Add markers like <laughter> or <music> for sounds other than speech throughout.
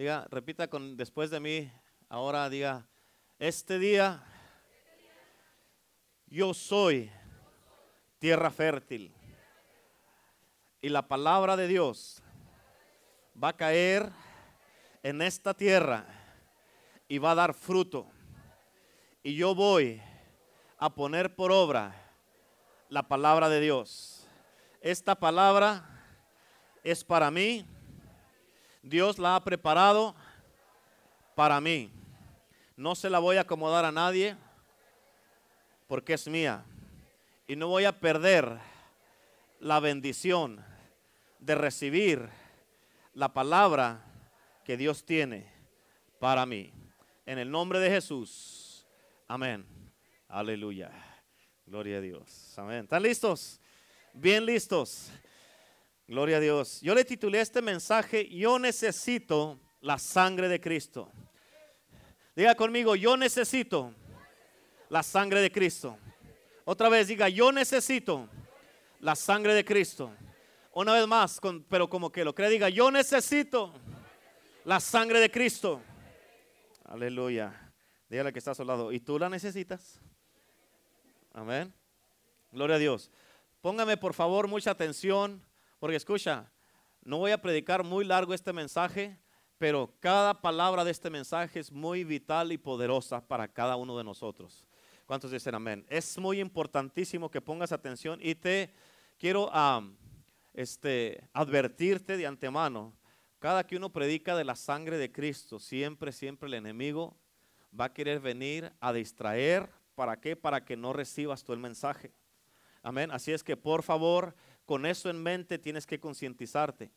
Diga, repita con después de mí. Ahora diga, este día yo soy tierra fértil. Y la palabra de Dios va a caer en esta tierra y va a dar fruto. Y yo voy a poner por obra la palabra de Dios. Esta palabra es para mí. Dios la ha preparado para mí. No se la voy a acomodar a nadie porque es mía. Y no voy a perder la bendición de recibir la palabra que Dios tiene para mí. En el nombre de Jesús. Amén. Aleluya. Gloria a Dios. Amén. ¿Están listos? Bien listos. Gloria a Dios. Yo le titulé este mensaje, yo necesito la sangre de Cristo. Diga conmigo, yo necesito la sangre de Cristo. Otra vez diga, yo necesito la sangre de Cristo. Una vez más, pero como que lo cree, diga, yo necesito la sangre de Cristo. Aleluya. Dígale que está a su lado. ¿Y tú la necesitas? Amén. Gloria a Dios. Póngame por favor mucha atención, porque escucha, no voy a predicar muy largo este mensaje, pero cada palabra de este mensaje es muy vital y poderosa para cada uno de nosotros. ¿Cuántos dicen amén? Es muy importantísimo que pongas atención y te quiero este, advertirte de antemano. Cada que uno predica de la sangre de Cristo, siempre, siempre el enemigo va a querer venir a distraer. ¿Para qué? Para que no recibas tú el mensaje. Amén. Así es que por favor, con eso en mente tienes que concientizarte.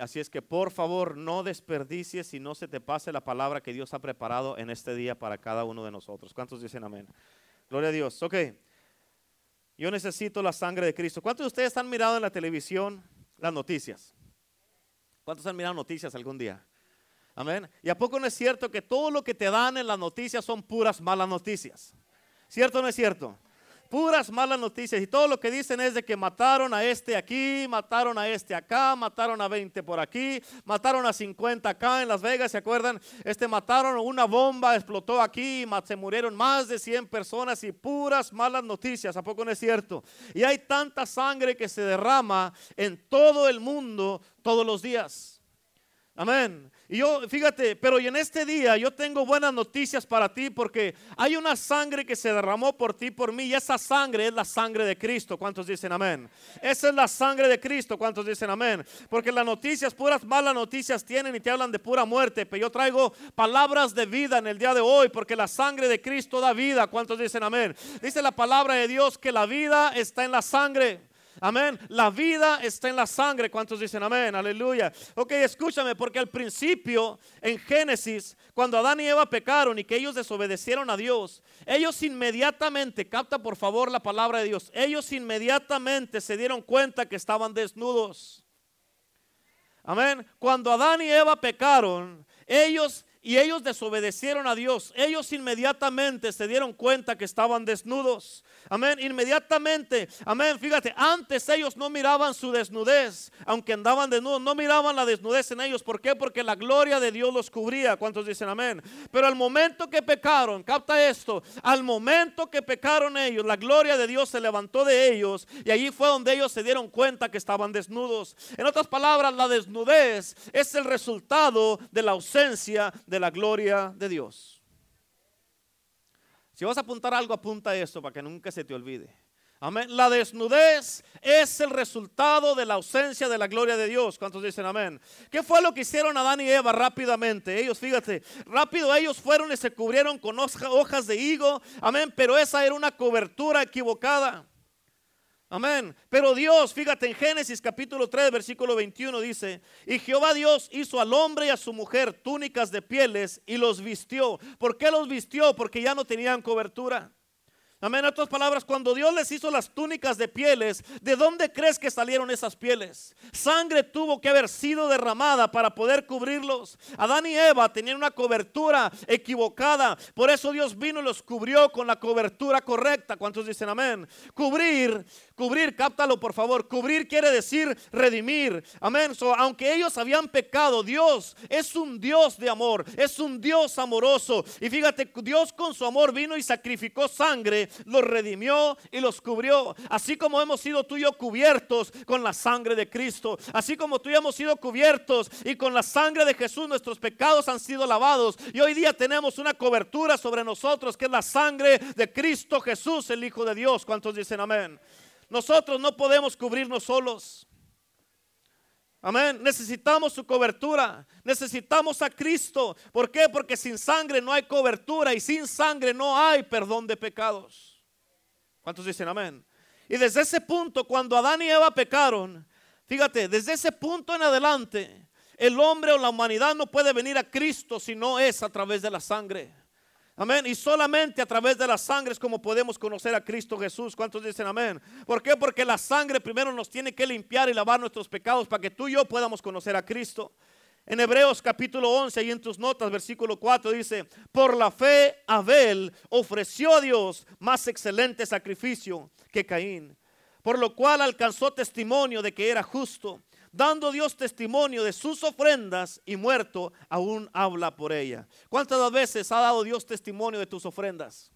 Así es que por favor no desperdicies y no se te pase la palabra que Dios ha preparado en este día para cada uno de nosotros. ¿Cuántos dicen amén? Gloria a Dios. Ok. Yo necesito la sangre de Cristo. ¿Cuántos de ustedes han mirado en la televisión las noticias? ¿Cuántos han mirado noticias algún día? Amén. ¿Y a poco no es cierto que todo lo que te dan en las noticias son puras malas noticias? ¿Cierto o no es cierto? Puras malas noticias y todo lo que dicen es de que mataron a este aquí, mataron a este acá, mataron a 20 por aquí, mataron a 50 acá en Las Vegas, ¿se acuerdan? Este mataron una bomba, explotó aquí, se murieron más de 100 personas y puras malas noticias, ¿a poco no es cierto? Y hay tanta sangre que se derrama en todo el mundo todos los días. Amén. Y yo, fíjate, pero en este día yo tengo buenas noticias para ti porque hay una sangre que se derramó por ti, por mí, y esa sangre es la sangre de Cristo. ¿Cuántos dicen amén? Esa es la sangre de Cristo. ¿Cuántos dicen amén? Porque las noticias, puras malas noticias tienen y te hablan de pura muerte, pero yo traigo palabras de vida en el día de hoy porque la sangre de Cristo da vida. ¿Cuántos dicen amén? Dice la palabra de Dios que la vida está en la sangre. Amén. La vida está en la sangre. ¿Cuántos dicen amén? Aleluya. Ok, escúchame, porque al principio, en Génesis, cuando Adán y Eva pecaron y que ellos desobedecieron a Dios, ellos inmediatamente, capta por favor la palabra de Dios, ellos inmediatamente se dieron cuenta que estaban desnudos. Amén. Cuando Adán y Eva pecaron, ellos y ellos desobedecieron a Dios. Ellos inmediatamente se dieron cuenta que estaban desnudos. Amén. Inmediatamente. Amén. Fíjate, antes ellos no miraban su desnudez, aunque andaban desnudos, no miraban la desnudez en ellos. ¿Por qué? Porque la gloria de Dios los cubría. ¿Cuántos dicen amén? Pero al momento que pecaron, capta esto, al momento que pecaron ellos, la gloria de Dios se levantó de ellos y allí fue donde ellos se dieron cuenta que estaban desnudos. En otras palabras, la desnudez es el resultado de la ausencia de la gloria de Dios. Si vas a apuntar algo, apunta esto para que nunca se te olvide. Amén. La desnudez es el resultado de la ausencia de la gloria de Dios. ¿Cuántos dicen amén? ¿Qué fue lo que hicieron Adán y Eva rápidamente? Ellos, fíjate, rápido ellos fueron y se cubrieron con hojas de higo. Amén. Pero esa era una cobertura equivocada. Amén. Pero Dios, fíjate en Génesis capítulo 3, versículo 21 dice, y Jehová Dios hizo al hombre y a su mujer túnicas de pieles y los vistió. ¿Por qué los vistió? Porque ya no tenían cobertura. Amén. En otras palabras, cuando Dios les hizo las túnicas de pieles, ¿de dónde crees que salieron esas pieles? Sangre tuvo que haber sido derramada para poder cubrirlos. Adán y Eva tenían una cobertura equivocada. Por eso Dios vino y los cubrió con la cobertura correcta. ¿Cuántos dicen amén? Cubrir cubrir, cáptalo por favor. Cubrir quiere decir redimir. Amén. aunque ellos habían pecado, Dios es un Dios de amor, es un Dios amoroso. Y fíjate, Dios con su amor vino y sacrificó sangre, los redimió y los cubrió. Así como hemos sido tú y yo cubiertos con la sangre de Cristo. Así como tú y yo hemos sido cubiertos y con la sangre de Jesús nuestros pecados han sido lavados. Y hoy día tenemos una cobertura sobre nosotros que es la sangre de Cristo Jesús, el Hijo de Dios. ¿Cuántos dicen amén? Nosotros no podemos cubrirnos solos. Amén. Necesitamos su cobertura. Necesitamos a Cristo. ¿Por qué? Porque sin sangre no hay cobertura y sin sangre no hay perdón de pecados. ¿Cuántos dicen amén? Y desde ese punto, cuando Adán y Eva pecaron, fíjate, desde ese punto en adelante, el hombre o la humanidad no puede venir a Cristo si no es a través de la sangre. Amén. Y solamente a través de la sangre es como podemos conocer a Cristo Jesús. ¿Cuántos dicen amén? ¿Por qué? Porque la sangre primero nos tiene que limpiar y lavar nuestros pecados para que tú y yo podamos conocer a Cristo. En Hebreos capítulo 11, y en tus notas, versículo 4 dice, por la fe Abel ofreció a Dios más excelente sacrificio que Caín, por lo cual alcanzó testimonio de que era justo dando Dios testimonio de sus ofrendas y muerto, aún habla por ella. ¿Cuántas veces ha dado Dios testimonio de tus ofrendas?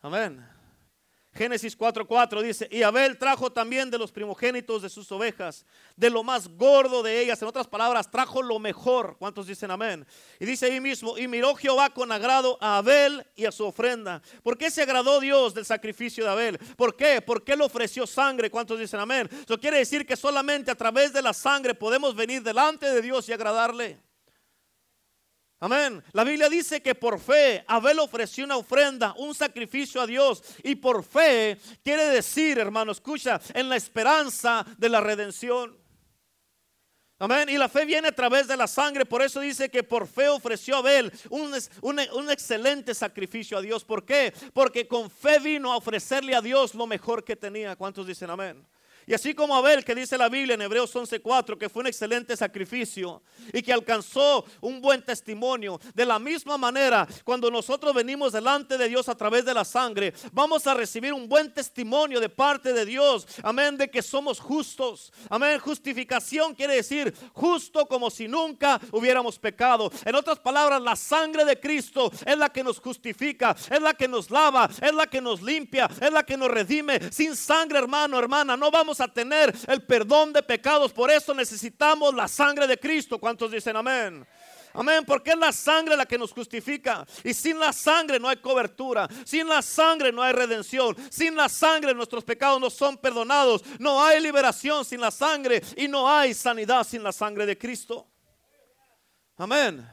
Amén. Génesis 4:4 dice, y Abel trajo también de los primogénitos de sus ovejas, de lo más gordo de ellas, en otras palabras, trajo lo mejor. ¿Cuántos dicen amén? Y dice ahí mismo, y miró Jehová con agrado a Abel y a su ofrenda. ¿Por qué se agradó Dios del sacrificio de Abel? ¿Por qué? Porque él ofreció sangre. ¿Cuántos dicen amén? Eso quiere decir que solamente a través de la sangre podemos venir delante de Dios y agradarle. Amén. La Biblia dice que por fe Abel ofreció una ofrenda, un sacrificio a Dios. Y por fe quiere decir, hermano, escucha, en la esperanza de la redención. Amén. Y la fe viene a través de la sangre. Por eso dice que por fe ofreció Abel un, un, excelente sacrificio a Dios. ¿Por qué? Porque con fe vino a ofrecerle a Dios lo mejor que tenía. ¿Cuántos dicen amén? Y así como Abel, que dice la Biblia en Hebreos 11:4, que fue un excelente sacrificio y que alcanzó un buen testimonio, de la misma manera, cuando nosotros venimos delante de Dios a través de la sangre, vamos a recibir un buen testimonio de parte de Dios. Amén, de que somos justos. Amén, justificación quiere decir justo como si nunca hubiéramos pecado. En otras palabras, la sangre de Cristo es la que nos justifica, es la que nos lava, es la que nos limpia, es la que nos redime. Sin sangre, hermano, hermana, no vamos a tener el perdón de pecados. Por eso necesitamos la sangre de Cristo. ¿Cuántos dicen amén? Amén, porque es la sangre la que nos justifica. Y sin la sangre no hay cobertura. Sin la sangre no hay redención. Sin la sangre nuestros pecados no son perdonados. No hay liberación sin la sangre. Y no hay sanidad sin la sangre de Cristo. Amén.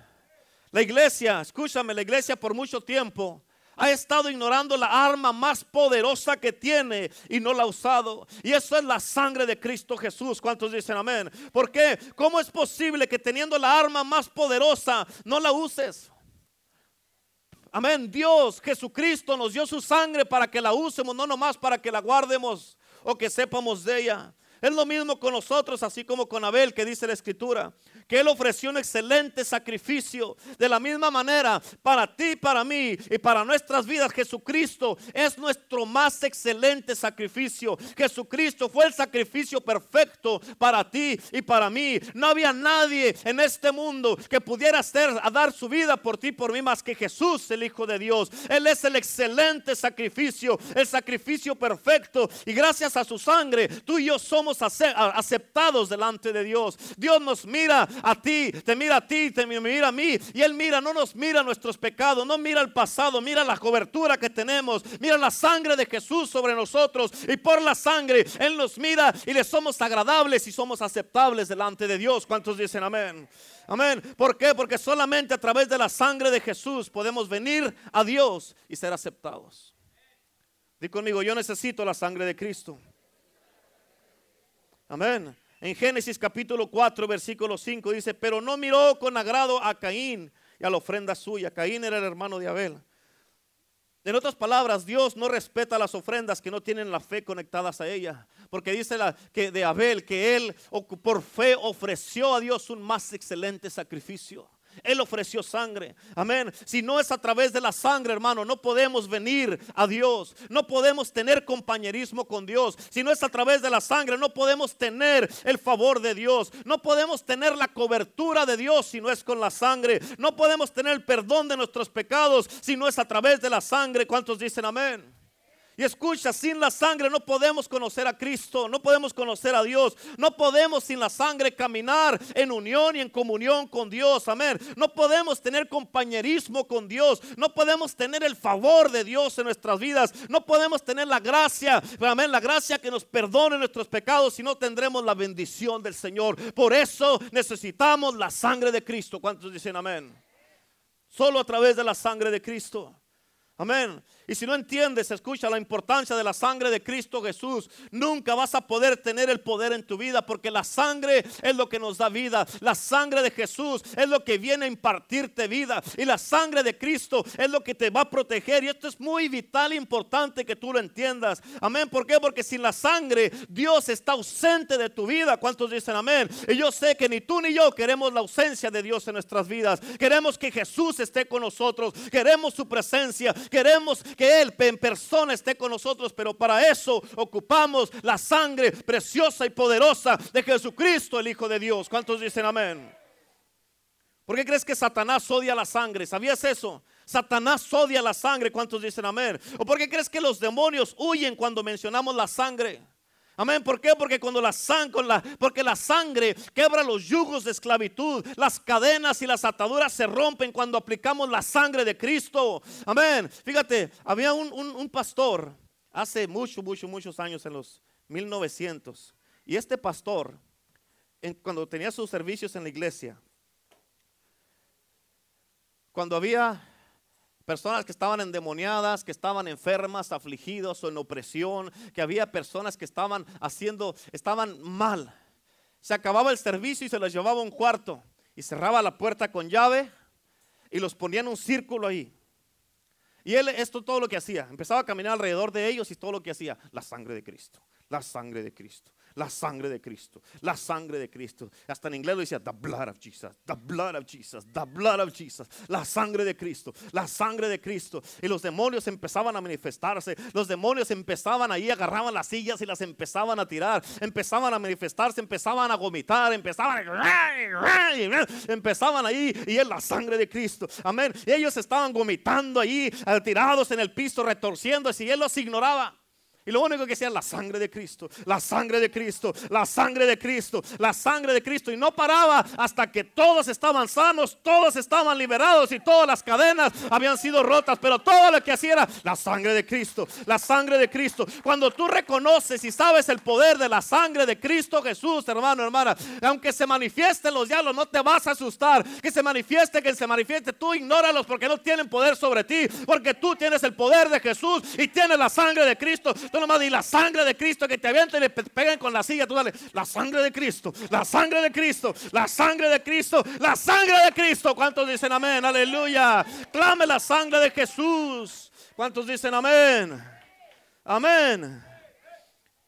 La iglesia, escúchame, la iglesia por mucho tiempo ha estado ignorando la arma más poderosa que tiene y no la ha usado. Y eso es la sangre de Cristo Jesús. ¿Cuántos dicen amén? ¿Por qué? ¿Cómo es posible que teniendo la arma más poderosa no la uses? Amén. Dios, Jesucristo nos dio su sangre para que la usemos, no nomás para que la guardemos o que sepamos de ella. Es lo mismo con nosotros, así como con Abel, que dice la escritura que Él ofreció un excelente sacrificio. De la misma manera, para ti, para mí y para nuestras vidas, Jesucristo es nuestro más excelente sacrificio. Jesucristo fue el sacrificio perfecto para ti y para mí. No había nadie en este mundo que pudiera hacer, a dar su vida por ti por mí más que Jesús, el Hijo de Dios. Él es el excelente sacrificio, el sacrificio perfecto. Y gracias a su sangre, tú y yo somos aceptados delante de Dios. Dios nos mira a ti, te mira a ti, te mira a mí. Y Él mira, no nos mira nuestros pecados, no mira el pasado, mira la cobertura que tenemos, mira la sangre de Jesús sobre nosotros. Y por la sangre Él nos mira y le somos agradables y somos aceptables delante de Dios. ¿Cuántos dicen amén? Amén. ¿Por qué? Porque solamente a través de la sangre de Jesús podemos venir a Dios y ser aceptados. Di conmigo, yo necesito la sangre de Cristo. Amén. En Génesis capítulo 4, versículo 5 dice, pero no miró con agrado a Caín y a la ofrenda suya. Caín era el hermano de Abel. En otras palabras, Dios no respeta las ofrendas que no tienen la fe conectadas a ella. Porque dice que de Abel que él por fe ofreció a Dios un más excelente sacrificio. Él ofreció sangre. Amén. Si no es a través de la sangre, hermano, no podemos venir a Dios. No podemos tener compañerismo con Dios. Si no es a través de la sangre, no podemos tener el favor de Dios. No podemos tener la cobertura de Dios si no es con la sangre. No podemos tener el perdón de nuestros pecados si no es a través de la sangre. ¿Cuántos dicen amén? Y escucha, sin la sangre no podemos conocer a Cristo, no podemos conocer a Dios, no podemos sin la sangre caminar en unión y en comunión con Dios, amén. No podemos tener compañerismo con Dios, no podemos tener el favor de Dios en nuestras vidas, no podemos tener la gracia, amén, la gracia que nos perdone nuestros pecados si no tendremos la bendición del Señor. Por eso necesitamos la sangre de Cristo. ¿Cuántos dicen amén? Solo a través de la sangre de Cristo. Amén. Y si no entiendes, escucha la importancia de la sangre de Cristo Jesús, nunca vas a poder tener el poder en tu vida porque la sangre es lo que nos da vida. La sangre de Jesús es lo que viene a impartirte vida. Y la sangre de Cristo es lo que te va a proteger. Y esto es muy vital e importante que tú lo entiendas. Amén. ¿Por qué? Porque sin la sangre Dios está ausente de tu vida. ¿Cuántos dicen amén? Y yo sé que ni tú ni yo queremos la ausencia de Dios en nuestras vidas. Queremos que Jesús esté con nosotros. Queremos su presencia. Queremos que Él en persona esté con nosotros, pero para eso ocupamos la sangre preciosa y poderosa de Jesucristo, el Hijo de Dios. ¿Cuántos dicen amén? ¿Por qué crees que Satanás odia la sangre? ¿Sabías eso? Satanás odia la sangre. ¿Cuántos dicen amén? ¿O por qué crees que los demonios huyen cuando mencionamos la sangre? Amén. ¿Por qué? Porque cuando la sangre, porque la sangre quebra los yugos de esclavitud, las cadenas y las ataduras se rompen cuando aplicamos la sangre de Cristo. Amén. Fíjate, había un, pastor hace muchos, muchos, muchos años en los 1900. Y este pastor, cuando tenía sus servicios en la iglesia, cuando había personas que estaban endemoniadas, que estaban enfermas, afligidos o en opresión, que había personas que estaban haciendo, estaban mal. Se acababa el servicio y se los llevaba a un cuarto y cerraba la puerta con llave y los ponía en un círculo ahí. Y él, esto todo lo que hacía, empezaba a caminar alrededor de ellos y todo lo que hacía, la sangre de Cristo, la sangre de Cristo, la sangre de Cristo, la sangre de Cristo. Hasta en inglés lo decía, the blood of Jesus, the blood of Jesus, the blood of Jesus, la sangre de Cristo, la sangre de Cristo. Y los demonios empezaban a manifestarse, los demonios empezaban ahí, agarraban las sillas y las empezaban a tirar, empezaban a manifestarse, empezaban a vomitar, empezaban a... empezaban ahí y es la sangre de Cristo. Amén. Y ellos estaban vomitando ahí, tirados en el piso, retorciéndose y él los ignoraba. Y lo único que decía la sangre de Cristo, la sangre de Cristo, la sangre de Cristo, la sangre de Cristo. Y no paraba hasta que todos estaban sanos, todos estaban liberados y todas las cadenas habían sido rotas. Pero todo lo que hacía era la sangre de Cristo, la sangre de Cristo. Cuando tú reconoces y sabes el poder de la sangre de Cristo Jesús, hermano, hermana, aunque se manifiesten los diablos, no te vas a asustar. Que se manifieste, que se manifieste, tú ignóralos porque no tienen poder sobre ti. Porque tú tienes el poder de Jesús y tienes la sangre de Cristo y la sangre de Cristo que te avienten y le pegan con la silla. Tú dale, la sangre de Cristo, la sangre de Cristo, la sangre de Cristo, la sangre de Cristo. ¿Cuántos dicen amén? Aleluya. Clame la sangre de Jesús. ¿Cuántos dicen amén? Amén.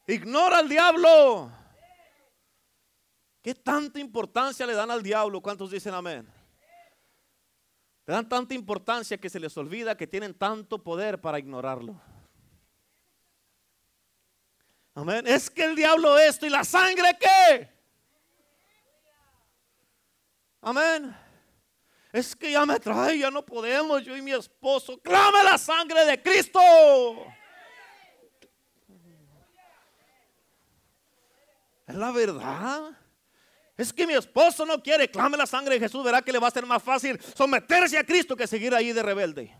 Ignora al diablo. ¿Qué tanta importancia le dan al diablo? ¿Cuántos dicen amén? Le dan tanta importancia que se les olvida que tienen tanto poder para ignorarlo. Amén. Es que el diablo esto y la sangre qué. Amén. Es que ya me trae, ya no podemos, yo y mi esposo. Clame la sangre de Cristo. Es la verdad. Es que mi esposo no quiere, clame la sangre de Jesús, verá que le va a ser más fácil someterse a Cristo que seguir ahí de rebelde.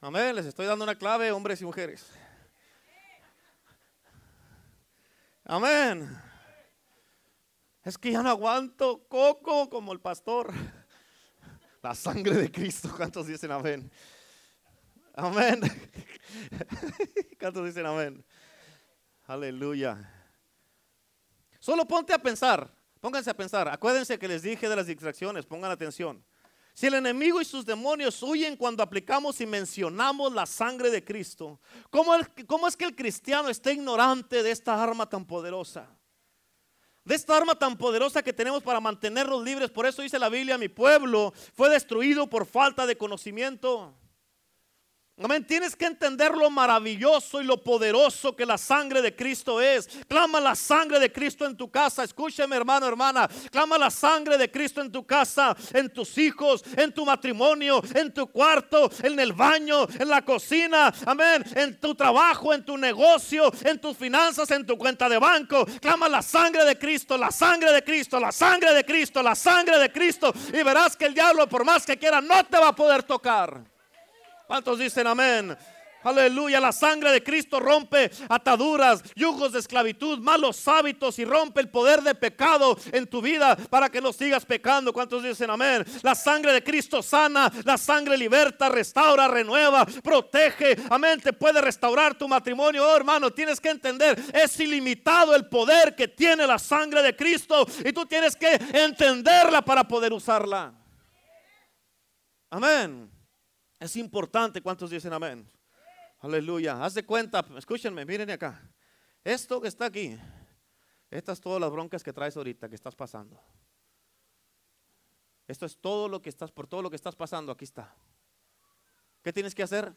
Amén, les estoy dando una clave, hombres y mujeres. Amén. Es que ya no aguanto coco como el pastor. La sangre de Cristo. ¿Cuántos dicen amén? Amén. ¿Cuántos dicen amén? Aleluya. Solo ponte a pensar. Pónganse a pensar. Acuérdense que les dije de las distracciones. Pongan atención. Si el enemigo y sus demonios huyen cuando aplicamos y mencionamos la sangre de Cristo, ¿cómo, es que el cristiano está ignorante de esta arma tan poderosa? de esta arma tan poderosa que tenemos para mantenernos libres. Por eso dice la Biblia, mi pueblo fue destruido por falta de conocimiento. Amén. Tienes que entender lo maravilloso y lo poderoso que la sangre de Cristo es. Clama la sangre de Cristo en tu casa. Escúcheme, hermano, hermana. Clama la sangre de Cristo en tu casa, en tus hijos, en tu matrimonio, en tu cuarto, en el baño, en la cocina. Amén. En tu trabajo, en tu negocio, en tus finanzas, en tu cuenta de banco. Clama la sangre de Cristo, la sangre de Cristo, la sangre de Cristo, la sangre de Cristo. Y verás que el diablo, por más que quiera, no te va a poder tocar. ¿Cuántos dicen amén? Aleluya, la sangre de Cristo rompe ataduras, yugos de esclavitud, malos hábitos y rompe el poder de pecado en tu vida para que no sigas pecando. ¿Cuántos dicen amén? La sangre de Cristo sana, la sangre liberta, restaura, renueva, protege. Amén, te puede restaurar tu matrimonio. Oh, hermano, tienes que entender, es ilimitado el poder que tiene la sangre de Cristo y tú tienes que entenderla para poder usarla. Amén. Es importante, ¿cuántos dicen amén? Aleluya. Haz de cuenta, escúchenme, miren acá. Esto que está aquí, estas todas las broncas que traes ahorita, que estás pasando. Esto es todo lo que estás, por todo lo que estás pasando, aquí está. ¿Qué tienes que hacer?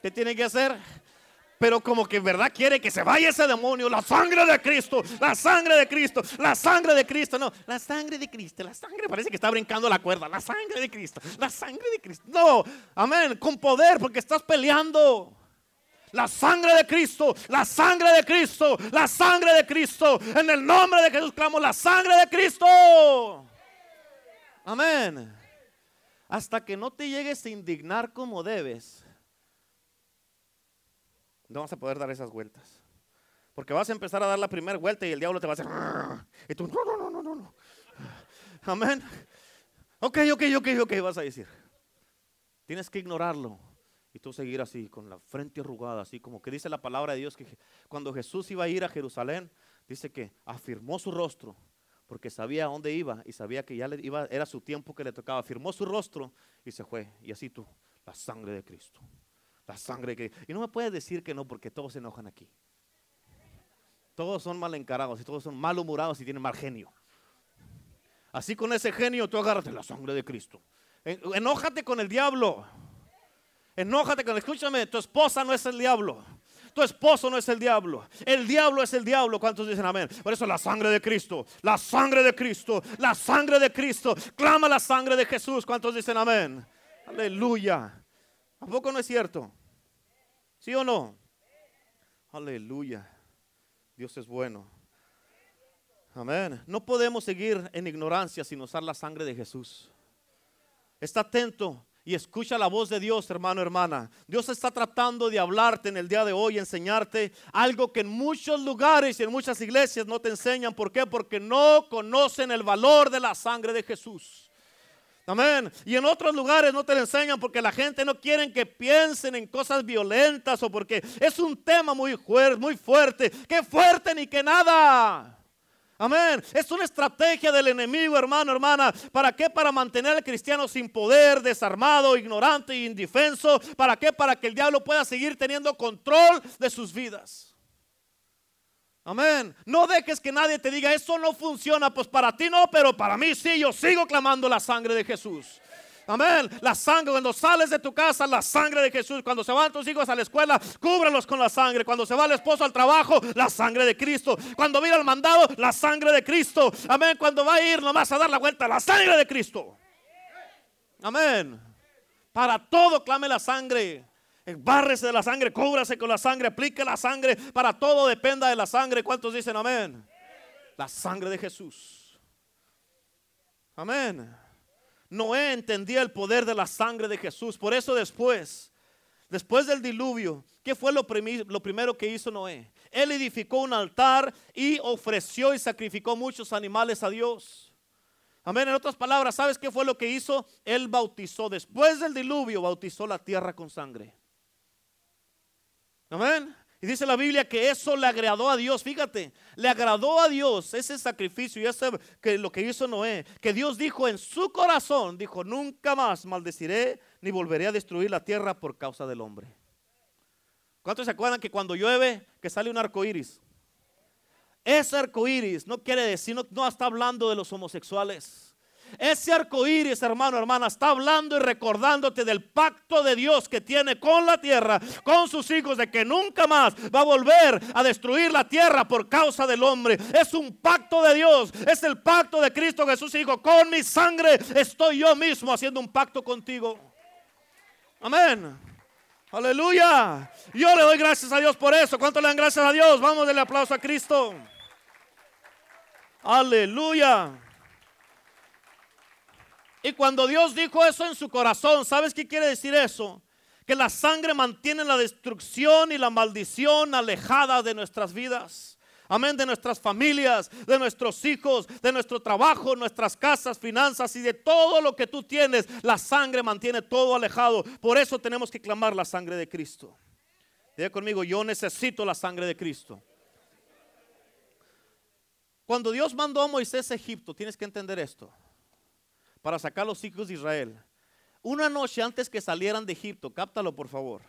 ¿Qué tiene que hacer? Pero como que en verdad quiere que se vaya ese demonio. La sangre de Cristo, la sangre de Cristo, la sangre de Cristo. No, la sangre de Cristo, la sangre parece que está brincando la cuerda. La sangre de Cristo, la sangre de Cristo. No, amén, con poder porque estás peleando. La sangre de Cristo, la sangre de Cristo, la sangre de Cristo. En el nombre de Jesús clamo la sangre de Cristo. Amén. Hasta que no te llegues a indignar como debes no vas a poder dar esas vueltas. Porque vas a empezar a dar la primera vuelta y el diablo te va a hacer. Y tú, no, no, no, no, no. Amén. Ok, ok, ok, ok, vas a decir. Tienes que ignorarlo y tú seguir así, con la frente arrugada, así como que dice la palabra de Dios que cuando Jesús iba a ir a Jerusalén, dice que afirmó su rostro porque sabía a dónde iba y sabía que ya era su tiempo que le tocaba. Afirmó su rostro y se fue. Y así tú, la sangre de Cristo. La sangre que... Y no me puedes decir que no porque todos se enojan aquí. Todos son mal encarados y todos son malhumorados y tienen mal genio. Así con ese genio tú agárrate la sangre de Cristo. Enójate con el diablo. Enójate con, escúchame, tu esposa no es el diablo. Tu esposo no es el diablo. El diablo es el diablo. ¿Cuántos dicen amén? Por eso la sangre de Cristo. La sangre de Cristo. La sangre de Cristo. Clama la sangre de Jesús. ¿Cuántos dicen amén? Aleluya. ¿A no es cierto? ¿Sí o no? Aleluya. Dios es bueno. Amén. No podemos seguir en ignorancia sin usar la sangre de Jesús. Está atento y escucha la voz de Dios, hermano, hermana. Dios está tratando de hablarte en el día de hoy, enseñarte algo que en muchos lugares y en muchas iglesias no te enseñan. ¿Por qué? Porque no conocen el valor de la sangre de Jesús. Amén. Y en otros lugares no te lo enseñan porque la gente no quiere que piensen en cosas violentas o porque es un tema muy, muy fuerte. Que fuerte ni que nada. Amén. Es una estrategia del enemigo, hermano, hermana. ¿Para qué? Para mantener al cristiano sin poder, desarmado, ignorante e indefenso. ¿Para qué? Para que el diablo pueda seguir teniendo control de sus vidas. Amén. No dejes que nadie te diga, eso no funciona. Pues para ti no, pero para mí sí. Yo sigo clamando la sangre de Jesús. Amén. La sangre, cuando sales de tu casa, la sangre de Jesús. Cuando se van tus hijos a la escuela, cúbralos con la sangre. Cuando se va el esposo al trabajo, la sangre de Cristo. Cuando viene al mandado, la sangre de Cristo. Amén. Cuando va a ir nomás a dar la vuelta, la sangre de Cristo. Amén. Para todo clame la sangre. Bárrese de la sangre, cúbrase con la sangre, aplique la sangre. Para todo dependa de la sangre. ¿Cuántos dicen amén? La sangre de Jesús. Amén. Noé entendía el poder de la sangre de Jesús. Por eso después, después del diluvio, ¿qué fue lo, lo primero que hizo Noé? Él edificó un altar y ofreció y sacrificó muchos animales a Dios. Amén. En otras palabras, ¿sabes qué fue lo que hizo? Él bautizó, después del diluvio, bautizó la tierra con sangre. Amén. Y dice la Biblia que eso le agradó a Dios. Fíjate, le agradó a Dios ese sacrificio y ese que lo que hizo Noé. Que Dios dijo en su corazón, dijo, nunca más maldeciré ni volveré a destruir la tierra por causa del hombre. ¿Cuántos se acuerdan que cuando llueve que sale un arco iris? Ese arco iris no quiere decir, no, no está hablando de los homosexuales. Ese arco iris, hermano, hermana, está hablando y recordándote del pacto de Dios que tiene con la tierra, con sus hijos, de que nunca más va a volver a destruir la tierra por causa del hombre. Es un pacto de Dios, es el pacto de Cristo Jesús, hijo. Con mi sangre estoy yo mismo haciendo un pacto contigo. Amén. Aleluya. Yo le doy gracias a Dios por eso. ¿Cuánto le dan gracias a Dios? Vamos darle aplauso a Cristo. Aleluya. Y cuando Dios dijo eso en su corazón, ¿sabes qué quiere decir eso? Que la sangre mantiene la destrucción y la maldición alejada de nuestras vidas. Amén, de nuestras familias, de nuestros hijos, de nuestro trabajo, nuestras casas, finanzas y de todo lo que tú tienes. La sangre mantiene todo alejado. Por eso tenemos que clamar la sangre de Cristo. Diga conmigo, yo necesito la sangre de Cristo. Cuando Dios mandó a Moisés a Egipto, tienes que entender esto para sacar a los hijos de Israel. Una noche antes que salieran de Egipto, cáptalo por favor,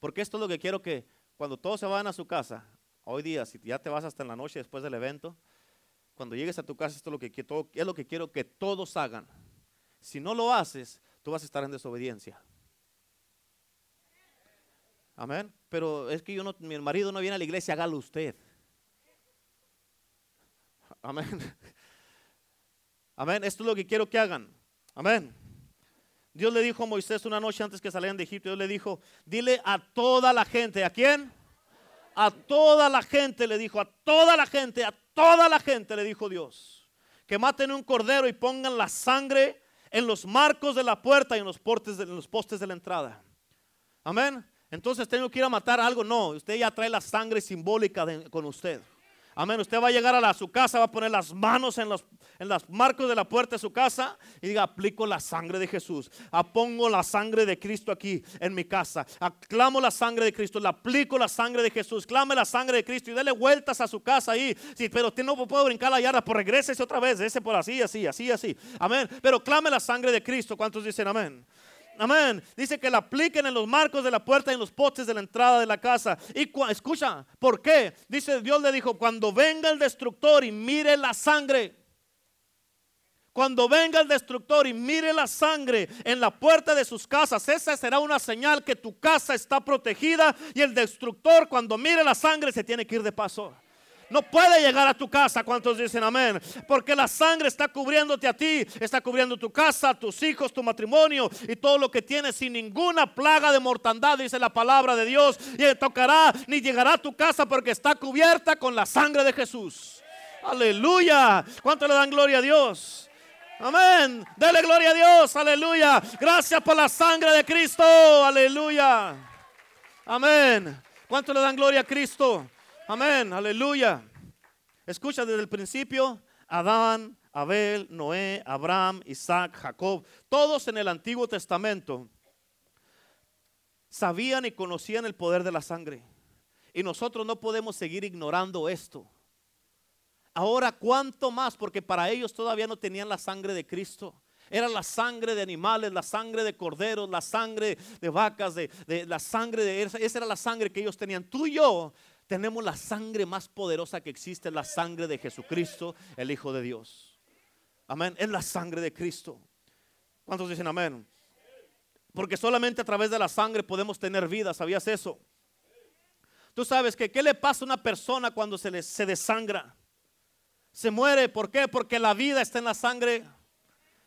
porque esto es lo que quiero que cuando todos se vayan a su casa, hoy día, si ya te vas hasta en la noche después del evento, cuando llegues a tu casa, esto es lo que, es lo que quiero que todos hagan. Si no lo haces, tú vas a estar en desobediencia. Amén. Pero es que yo no, mi marido no viene a la iglesia, hágalo usted. Amén. Amén. Esto es lo que quiero que hagan. Amén. Dios le dijo a Moisés una noche antes que salieran de Egipto, Dios le dijo, dile a toda la gente, ¿a quién? A toda la gente le dijo, a toda la gente, a toda la gente le dijo Dios, que maten un cordero y pongan la sangre en los marcos de la puerta y en los, portes de, los postes de la entrada. Amén. Entonces tengo que ir a matar algo. No, usted ya trae la sangre simbólica con usted. Amén. Usted va a llegar a, su casa, va a poner las manos en los, en los marcos de la puerta de su casa y diga, aplico la sangre de Jesús. Apongo la sangre de Cristo aquí en mi casa. Aclamo la sangre de Cristo, le aplico la sangre de Jesús. Clame la sangre de Cristo y dele vueltas a su casa ahí. Sí, pero usted no puede brincar la yarda, pues regrese otra vez, ese por así, así, así, así. Amén. Pero clame la sangre de Cristo. ¿Cuántos dicen amén? Amén. Dice que la apliquen en los marcos de la puerta y en los postes de la entrada de la casa. Y escucha, ¿por qué? Dice Dios le dijo, cuando venga el destructor y mire la sangre. Cuando venga el destructor y mire la sangre en la puerta de sus casas, esa será una señal que tu casa está protegida y el destructor cuando mire la sangre se tiene que ir de paso no puede llegar a tu casa. ¿Cuántos dicen amén? Porque la sangre está cubriéndote a ti, está cubriendo tu casa, tus hijos, tu matrimonio y todo lo que tienes sin ninguna plaga de mortandad, dice la palabra de Dios. Y tocará ni llegará a tu casa porque está cubierta con la sangre de Jesús. Aleluya. ¿Cuánto le dan gloria a Dios? Amén. Dele gloria a Dios. Aleluya. Gracias por la sangre de Cristo. Aleluya. Amén. ¿Cuánto le dan gloria a Cristo? Amén, aleluya. Escucha desde el principio, Adán, Abel, Noé, Abraham, Isaac, Jacob, todos en el Antiguo Testamento sabían y conocían el poder de la sangre. Y nosotros no podemos seguir ignorando esto. Ahora, ¿cuánto más? Porque para ellos todavía no tenían la sangre de Cristo. Era la sangre de animales, la sangre de corderos, la sangre de vacas, de, la sangre de... Esa era la sangre que ellos tenían. Tú y yo tenemos la sangre más poderosa que existe, la sangre de Jesucristo, el Hijo de Dios. Amén, es la sangre de Cristo. ¿Cuántos dicen amén? Porque solamente a través de la sangre podemos tener vida, ¿sabías eso? Tú sabes que qué le pasa a una persona cuando se le desangra? Se muere, ¿por qué? Porque la vida está en la sangre.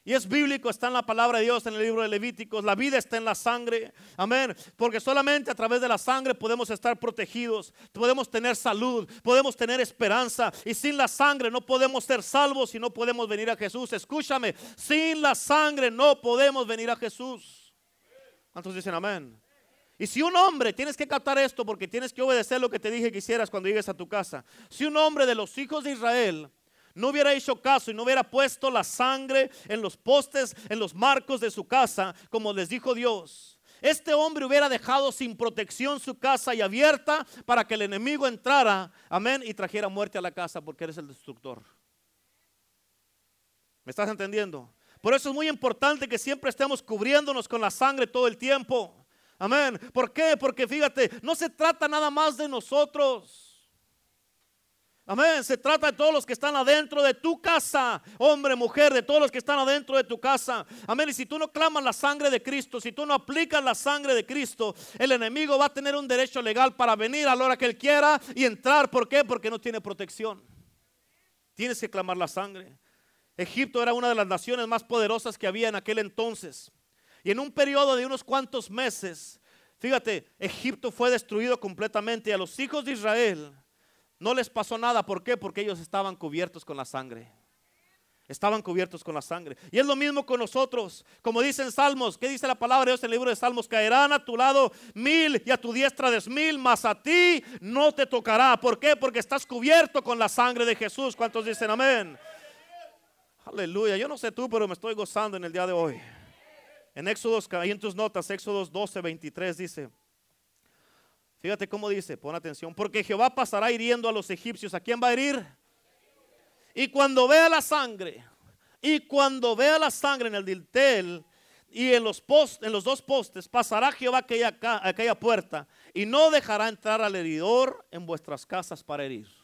Y es bíblico, está en la palabra de Dios, en el libro de Levíticos. La vida está en la sangre. Amén. Porque solamente a través de la sangre podemos estar protegidos, podemos tener salud, podemos tener esperanza. Y sin la sangre no podemos ser salvos y no podemos venir a Jesús. Escúchame, sin la sangre no podemos venir a Jesús. ¿Cuántos dicen amén? Y si un hombre, tienes que captar esto porque tienes que obedecer lo que te dije que hicieras cuando llegues a tu casa. Si un hombre de los hijos de Israel no hubiera hecho caso y no hubiera puesto la sangre en los postes, en los marcos de su casa, como les dijo Dios, este hombre hubiera dejado sin protección su casa y abierta para que el enemigo entrara, amén, y trajera muerte a la casa porque eres el destructor. ¿Me estás entendiendo? Por eso es muy importante que siempre estemos cubriéndonos con la sangre todo el tiempo. Amén. ¿Por qué? Porque fíjate, no se trata nada más de nosotros. Amén. Se trata de todos los que están adentro de tu casa, hombre, mujer, de todos los que están adentro de tu casa. Amén. Y si tú no clamas la sangre de Cristo, si tú no aplicas la sangre de Cristo, el enemigo va a tener un derecho legal para venir a la hora que él quiera y entrar. ¿Por qué? Porque no tiene protección. Tienes que clamar la sangre. Egipto era una de las naciones más poderosas que había en aquel entonces. Y en un periodo de unos cuantos meses, fíjate, Egipto fue destruido completamente y a los hijos de Israel no les pasó nada. ¿Por qué? Porque ellos estaban cubiertos con la sangre. Estaban cubiertos con la sangre. Y es lo mismo con nosotros. Como dicen Salmos, ¿qué dice la palabra de Dios en el libro de Salmos? Caerán a tu lado mil y a tu diestra diez mil, mas a ti no te tocará. ¿Por qué? Porque estás cubierto con la sangre de Jesús. ¿Cuántos dicen amén? Aleluya. Yo no sé tú, pero me estoy gozando en el día de hoy. En Éxodos, ahí en tus notas, Éxodos 12, 23 dice. Fíjate cómo dice, pon atención, porque Jehová pasará hiriendo a los egipcios. ¿A quién va a herir? Y cuando vea la sangre, y cuando vea la sangre en el dintel y en los, dos postes, pasará Jehová aquella puerta y no dejará entrar al heridor en vuestras casas para herir.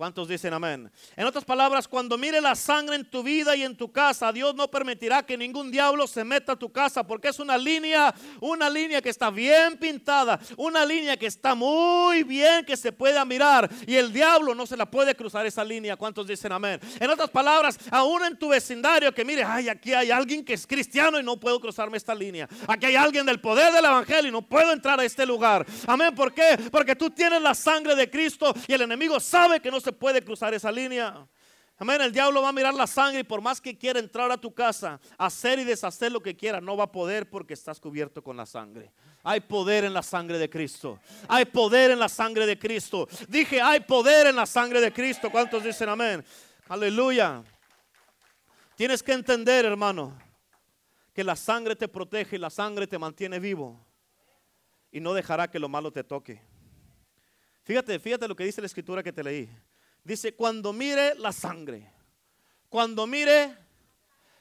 ¿Cuántos dicen amén? En otras palabras, cuando mire la sangre en tu vida y en tu casa, Dios no permitirá que ningún diablo se meta a tu casa, porque es una línea, una línea que está bien pintada, una línea que está muy bien, que se puede mirar, y el diablo no se la puede cruzar esa línea. ¿Cuántos dicen amén? En otras palabras, aún en tu vecindario, que mire, ay, aquí hay alguien que es cristiano y no puedo cruzarme esta línea. Aquí hay alguien del poder del evangelio y no puedo entrar a este lugar. Amén, ¿por qué? Porque tú tienes la sangre de Cristo y el enemigo sabe que no puede cruzar esa línea. Amén, el diablo va a mirar la sangre y por más que quiera entrar a tu casa, hacer y deshacer lo que quiera, no va a poder porque estás cubierto con la sangre. Hay poder en la sangre de Cristo. Hay poder en la sangre de Cristo. Dije, hay poder en la sangre de Cristo. ¿Cuántos dicen amén? Aleluya. Tienes que entender, hermano, que la sangre te protege y la sangre te mantiene vivo y no dejará que lo malo te toque. Fíjate, fíjate lo que dice la escritura que te leí. Dice, cuando mire la sangre, cuando mire,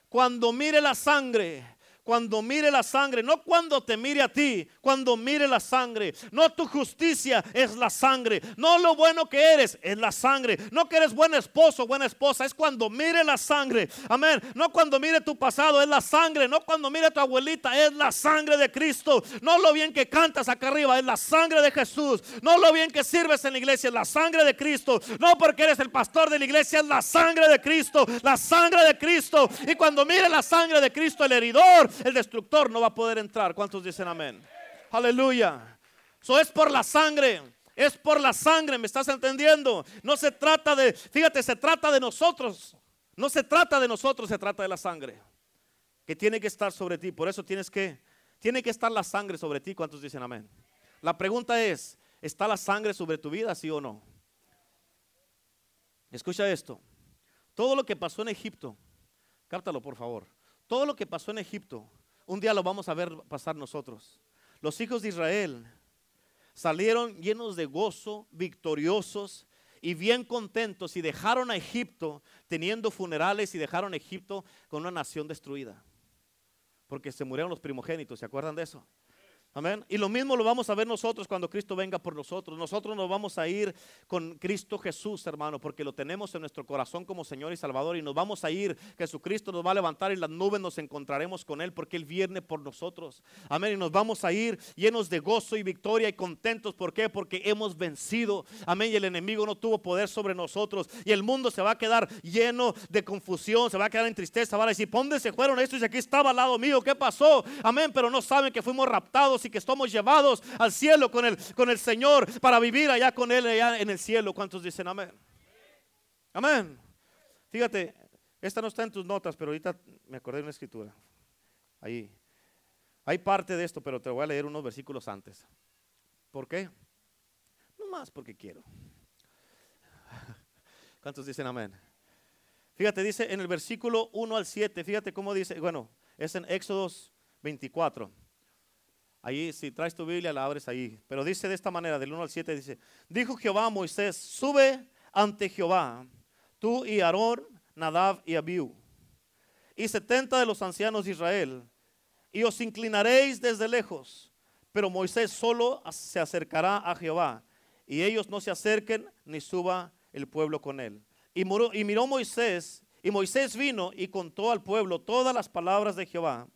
cuando mire la sangre, cuando mire la sangre, no cuando te mire a ti, cuando mire la sangre. No tu justicia es la sangre, no lo bueno que eres es la sangre, no que eres buen esposo, buena esposa, es cuando mire la sangre. Amén. No cuando mire tu pasado es la sangre, no cuando mire tu abuelita es la sangre de Cristo. No lo bien que cantas acá arriba es la sangre de Jesús. No lo bien que sirves en la iglesia es la sangre de Cristo. No porque eres el pastor de la iglesia es la sangre de Cristo, la sangre de Cristo. Y cuando mire la sangre de Cristo el heridor el destructor no va a poder entrar. ¿Cuántos dicen amén? Aleluya. Eso es por la sangre. Es por la sangre, ¿me estás entendiendo? No se trata de, fíjate, se trata de nosotros. No se trata de nosotros, se trata de la sangre. Que tiene que estar sobre ti. Por eso tienes que, tiene que estar la sangre sobre ti. ¿Cuántos dicen amén? La pregunta es, ¿está la sangre sobre tu vida, sí o no? Escucha esto. Todo lo que pasó en Egipto, cártalo por favor. Todo lo que pasó en Egipto, un día lo vamos a ver pasar nosotros. Los hijos de Israel salieron llenos de gozo, victoriosos y bien contentos y dejaron a Egipto teniendo funerales y dejaron a Egipto con una nación destruida. Porque se murieron los primogénitos, ¿se acuerdan de eso? Amén. Y lo mismo lo vamos a ver nosotros cuando Cristo venga por nosotros. Nosotros nos vamos a ir con Cristo Jesús, hermano, porque lo tenemos en nuestro corazón como Señor y Salvador. Y nos vamos a ir. Jesucristo nos va a levantar y las nubes nos encontraremos con Él porque Él viene por nosotros. Amén. Y nos vamos a ir llenos de gozo y victoria y contentos. ¿Por qué? Porque hemos vencido. Amén. Y el enemigo no tuvo poder sobre nosotros. Y el mundo se va a quedar lleno de confusión, se va a quedar en tristeza. Va a decir, ¿dónde se fueron estos? Y aquí estaba al lado mío. ¿Qué pasó? Amén. Pero no saben que fuimos raptados que estamos llevados al cielo con el, con el Señor para vivir allá con Él, allá en el cielo. ¿Cuántos dicen amén? Amén. Fíjate, esta no está en tus notas, pero ahorita me acordé de una escritura. Ahí. Hay parte de esto, pero te voy a leer unos versículos antes. ¿Por qué? No más porque quiero. <laughs> ¿Cuántos dicen amén? Fíjate, dice en el versículo 1 al 7, fíjate cómo dice, bueno, es en Éxodos 24. Ahí, si traes tu Biblia, la abres ahí. Pero dice de esta manera, del 1 al 7, dice, dijo Jehová a Moisés, sube ante Jehová, tú y Aarón, Nadab y Abiú, y setenta de los ancianos de Israel, y os inclinaréis desde lejos, pero Moisés solo se acercará a Jehová, y ellos no se acerquen ni suba el pueblo con él. Y, y miró Moisés, y Moisés vino y contó al pueblo todas las palabras de Jehová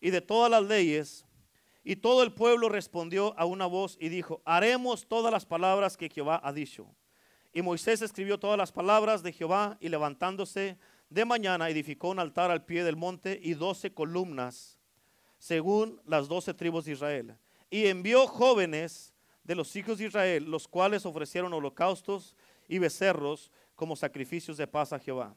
y de todas las leyes. Y todo el pueblo respondió a una voz y dijo, haremos todas las palabras que Jehová ha dicho. Y Moisés escribió todas las palabras de Jehová y levantándose de mañana edificó un altar al pie del monte y doce columnas, según las doce tribus de Israel. Y envió jóvenes de los hijos de Israel, los cuales ofrecieron holocaustos y becerros como sacrificios de paz a Jehová.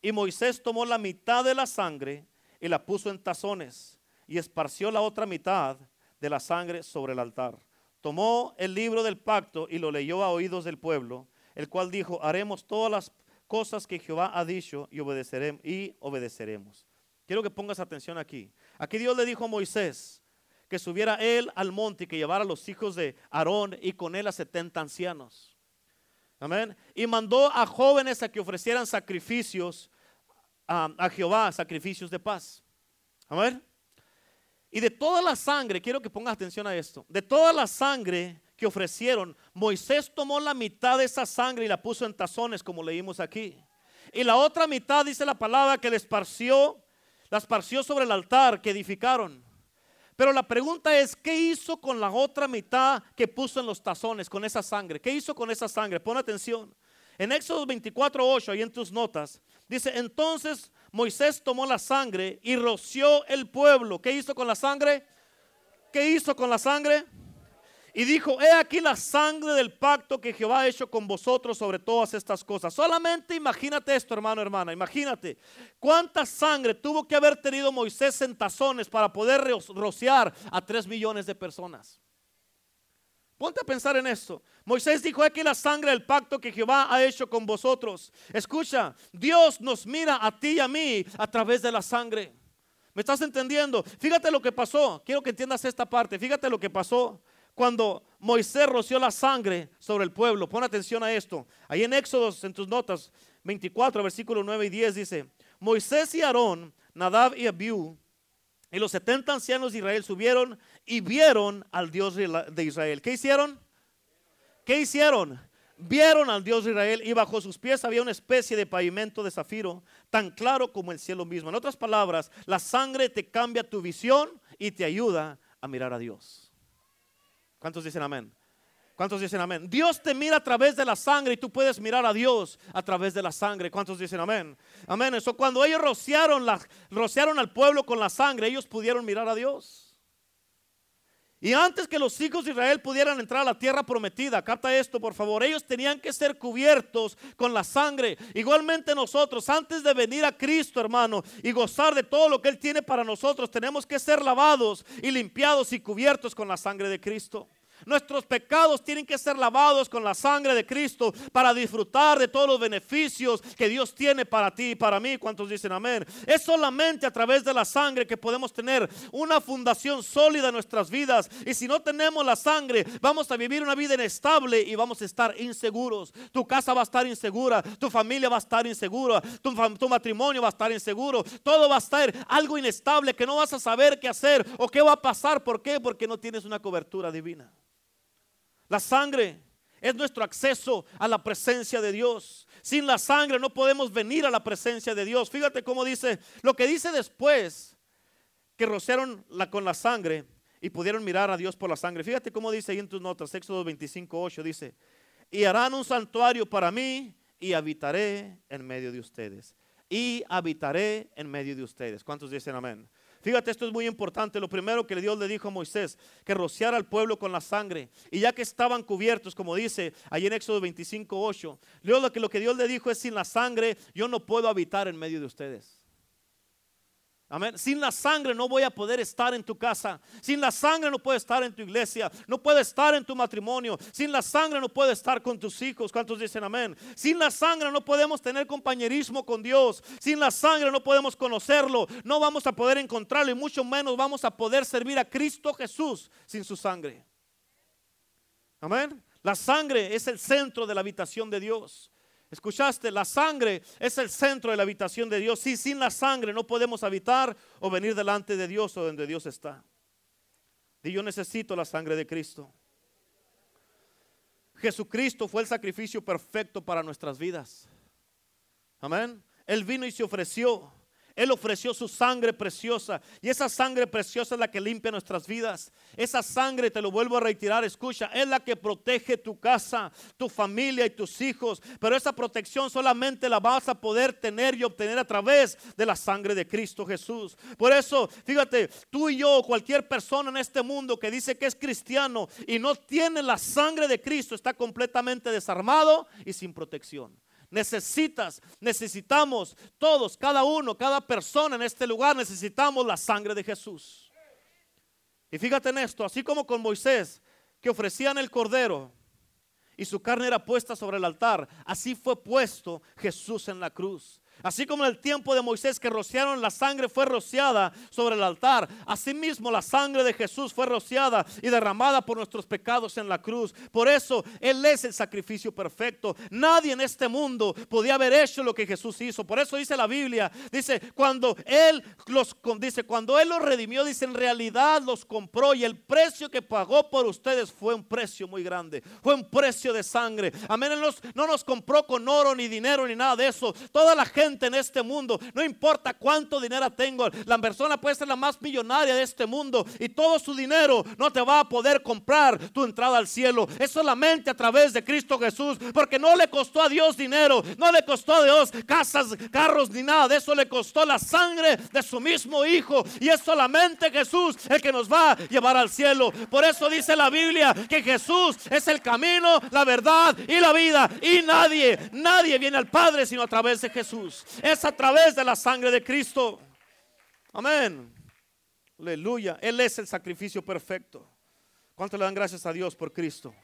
Y Moisés tomó la mitad de la sangre y la puso en tazones y esparció la otra mitad de la sangre sobre el altar. Tomó el libro del pacto y lo leyó a oídos del pueblo, el cual dijo, haremos todas las cosas que Jehová ha dicho y obedeceremos. Y obedeceremos. Quiero que pongas atención aquí. Aquí Dios le dijo a Moisés que subiera él al monte y que llevara a los hijos de Aarón y con él a 70 ancianos. Amén. Y mandó a jóvenes a que ofrecieran sacrificios a, Jehová, sacrificios de paz. Amén. Y de toda la sangre, quiero que pongas atención a esto, de toda la sangre que ofrecieron, Moisés tomó la mitad de esa sangre y la puso en tazones, como leímos aquí. Y la otra mitad, dice la palabra, que le esparció, la esparció sobre el altar que edificaron. Pero la pregunta es, ¿qué hizo con la otra mitad que puso en los tazones, con esa sangre? ¿Qué hizo con esa sangre? Pon atención. En Éxodo 24, 8, ahí en tus notas, dice, entonces Moisés tomó la sangre y roció el pueblo. ¿Qué hizo con la sangre? ¿Qué hizo con la sangre? Y dijo, he aquí la sangre del pacto que Jehová ha hecho con vosotros sobre todas estas cosas. Solamente imagínate esto, hermano, hermana, imagínate cuánta sangre tuvo que haber tenido Moisés en tazones para poder rociar a tres millones de personas. Ponte a pensar en esto. Moisés dijo aquí la sangre del pacto que Jehová ha hecho con vosotros. Escucha, Dios nos mira a ti y a mí a través de la sangre. ¿Me estás entendiendo? Fíjate lo que pasó. Quiero que entiendas esta parte. Fíjate lo que pasó cuando Moisés roció la sangre sobre el pueblo. Pon atención a esto. Ahí en Éxodo, en tus notas, 24, versículos 9 y 10 dice, Moisés y Aarón, Nadab y Abiú, y los 70 ancianos de Israel subieron y vieron al Dios de Israel. ¿Qué hicieron? ¿Qué hicieron? Vieron al Dios de Israel y bajo sus pies había una especie de pavimento de zafiro, tan claro como el cielo mismo. En otras palabras, la sangre te cambia tu visión y te ayuda a mirar a Dios. ¿Cuántos dicen amén? ¿Cuántos dicen amén? Dios te mira a través de la sangre y tú puedes mirar a Dios a través de la sangre. ¿Cuántos dicen amén? Amén. Eso cuando ellos rociaron, la, rociaron al pueblo con la sangre, ellos pudieron mirar a Dios. Y antes que los hijos de Israel pudieran entrar a la tierra prometida, capta esto por favor, ellos tenían que ser cubiertos con la sangre. Igualmente nosotros, antes de venir a Cristo, hermano, y gozar de todo lo que Él tiene para nosotros, tenemos que ser lavados y limpiados y cubiertos con la sangre de Cristo. Nuestros pecados tienen que ser lavados con la sangre de Cristo para disfrutar de todos los beneficios que Dios tiene para ti y para mí. ¿Cuántos dicen amén? Es solamente a través de la sangre que podemos tener una fundación sólida en nuestras vidas. Y si no tenemos la sangre, vamos a vivir una vida inestable y vamos a estar inseguros. Tu casa va a estar insegura, tu familia va a estar insegura, tu, tu matrimonio va a estar inseguro. Todo va a estar algo inestable que no vas a saber qué hacer o qué va a pasar. ¿Por qué? Porque no tienes una cobertura divina. La sangre es nuestro acceso a la presencia de Dios. Sin la sangre no podemos venir a la presencia de Dios. Fíjate cómo dice, lo que dice después que rociaron con la sangre y pudieron mirar a Dios por la sangre. Fíjate cómo dice ahí en tus notas, Éxodo 25, 8 dice, y harán un santuario para mí y habitaré en medio de ustedes. Y habitaré en medio de ustedes. ¿Cuántos dicen amén? Fíjate, esto es muy importante. Lo primero que Dios le dijo a Moisés, que rociara al pueblo con la sangre. Y ya que estaban cubiertos, como dice ahí en Éxodo 25, 8, lo que, lo que Dios le dijo es, sin la sangre yo no puedo habitar en medio de ustedes. Amén. Sin la sangre no voy a poder estar en tu casa. Sin la sangre no puedo estar en tu iglesia. No puedo estar en tu matrimonio. Sin la sangre no puedo estar con tus hijos. ¿Cuántos dicen amén? Sin la sangre no podemos tener compañerismo con Dios. Sin la sangre no podemos conocerlo. No vamos a poder encontrarlo y mucho menos vamos a poder servir a Cristo Jesús sin su sangre. Amén. La sangre es el centro de la habitación de Dios. Escuchaste, la sangre es el centro de la habitación de Dios. Si sin la sangre no podemos habitar o venir delante de Dios o donde Dios está. Di yo necesito la sangre de Cristo. Jesucristo fue el sacrificio perfecto para nuestras vidas. Amén. Él vino y se ofreció. Él ofreció su sangre preciosa. Y esa sangre preciosa es la que limpia nuestras vidas. Esa sangre, te lo vuelvo a retirar, escucha, es la que protege tu casa, tu familia y tus hijos. Pero esa protección solamente la vas a poder tener y obtener a través de la sangre de Cristo Jesús. Por eso, fíjate, tú y yo, cualquier persona en este mundo que dice que es cristiano y no tiene la sangre de Cristo, está completamente desarmado y sin protección. Necesitas, necesitamos todos, cada uno, cada persona en este lugar, necesitamos la sangre de Jesús. Y fíjate en esto, así como con Moisés, que ofrecían el cordero y su carne era puesta sobre el altar, así fue puesto Jesús en la cruz. Así como en el tiempo de Moisés que rociaron la sangre fue rociada sobre el altar, asimismo la sangre de Jesús fue rociada y derramada por nuestros pecados en la cruz. Por eso Él es el sacrificio perfecto. Nadie en este mundo podía haber hecho lo que Jesús hizo. Por eso dice la Biblia, dice, cuando Él los dice, cuando Él los redimió, dice, en realidad los compró y el precio que pagó por ustedes fue un precio muy grande. Fue un precio de sangre. Amén. Él no nos compró con oro ni dinero ni nada de eso. Toda la gente en este mundo, no importa cuánto dinero tengo, la persona puede ser la más millonaria de este mundo y todo su dinero no te va a poder comprar tu entrada al cielo. Es solamente a través de Cristo Jesús, porque no le costó a Dios dinero, no le costó a Dios casas, carros ni nada eso, le costó la sangre de su mismo Hijo y es solamente Jesús el que nos va a llevar al cielo. Por eso dice la Biblia que Jesús es el camino, la verdad y la vida y nadie, nadie viene al Padre sino a través de Jesús es a través de la sangre de Cristo. Amén. Aleluya. Él es el sacrificio perfecto. ¿Cuánto le dan gracias a Dios por Cristo?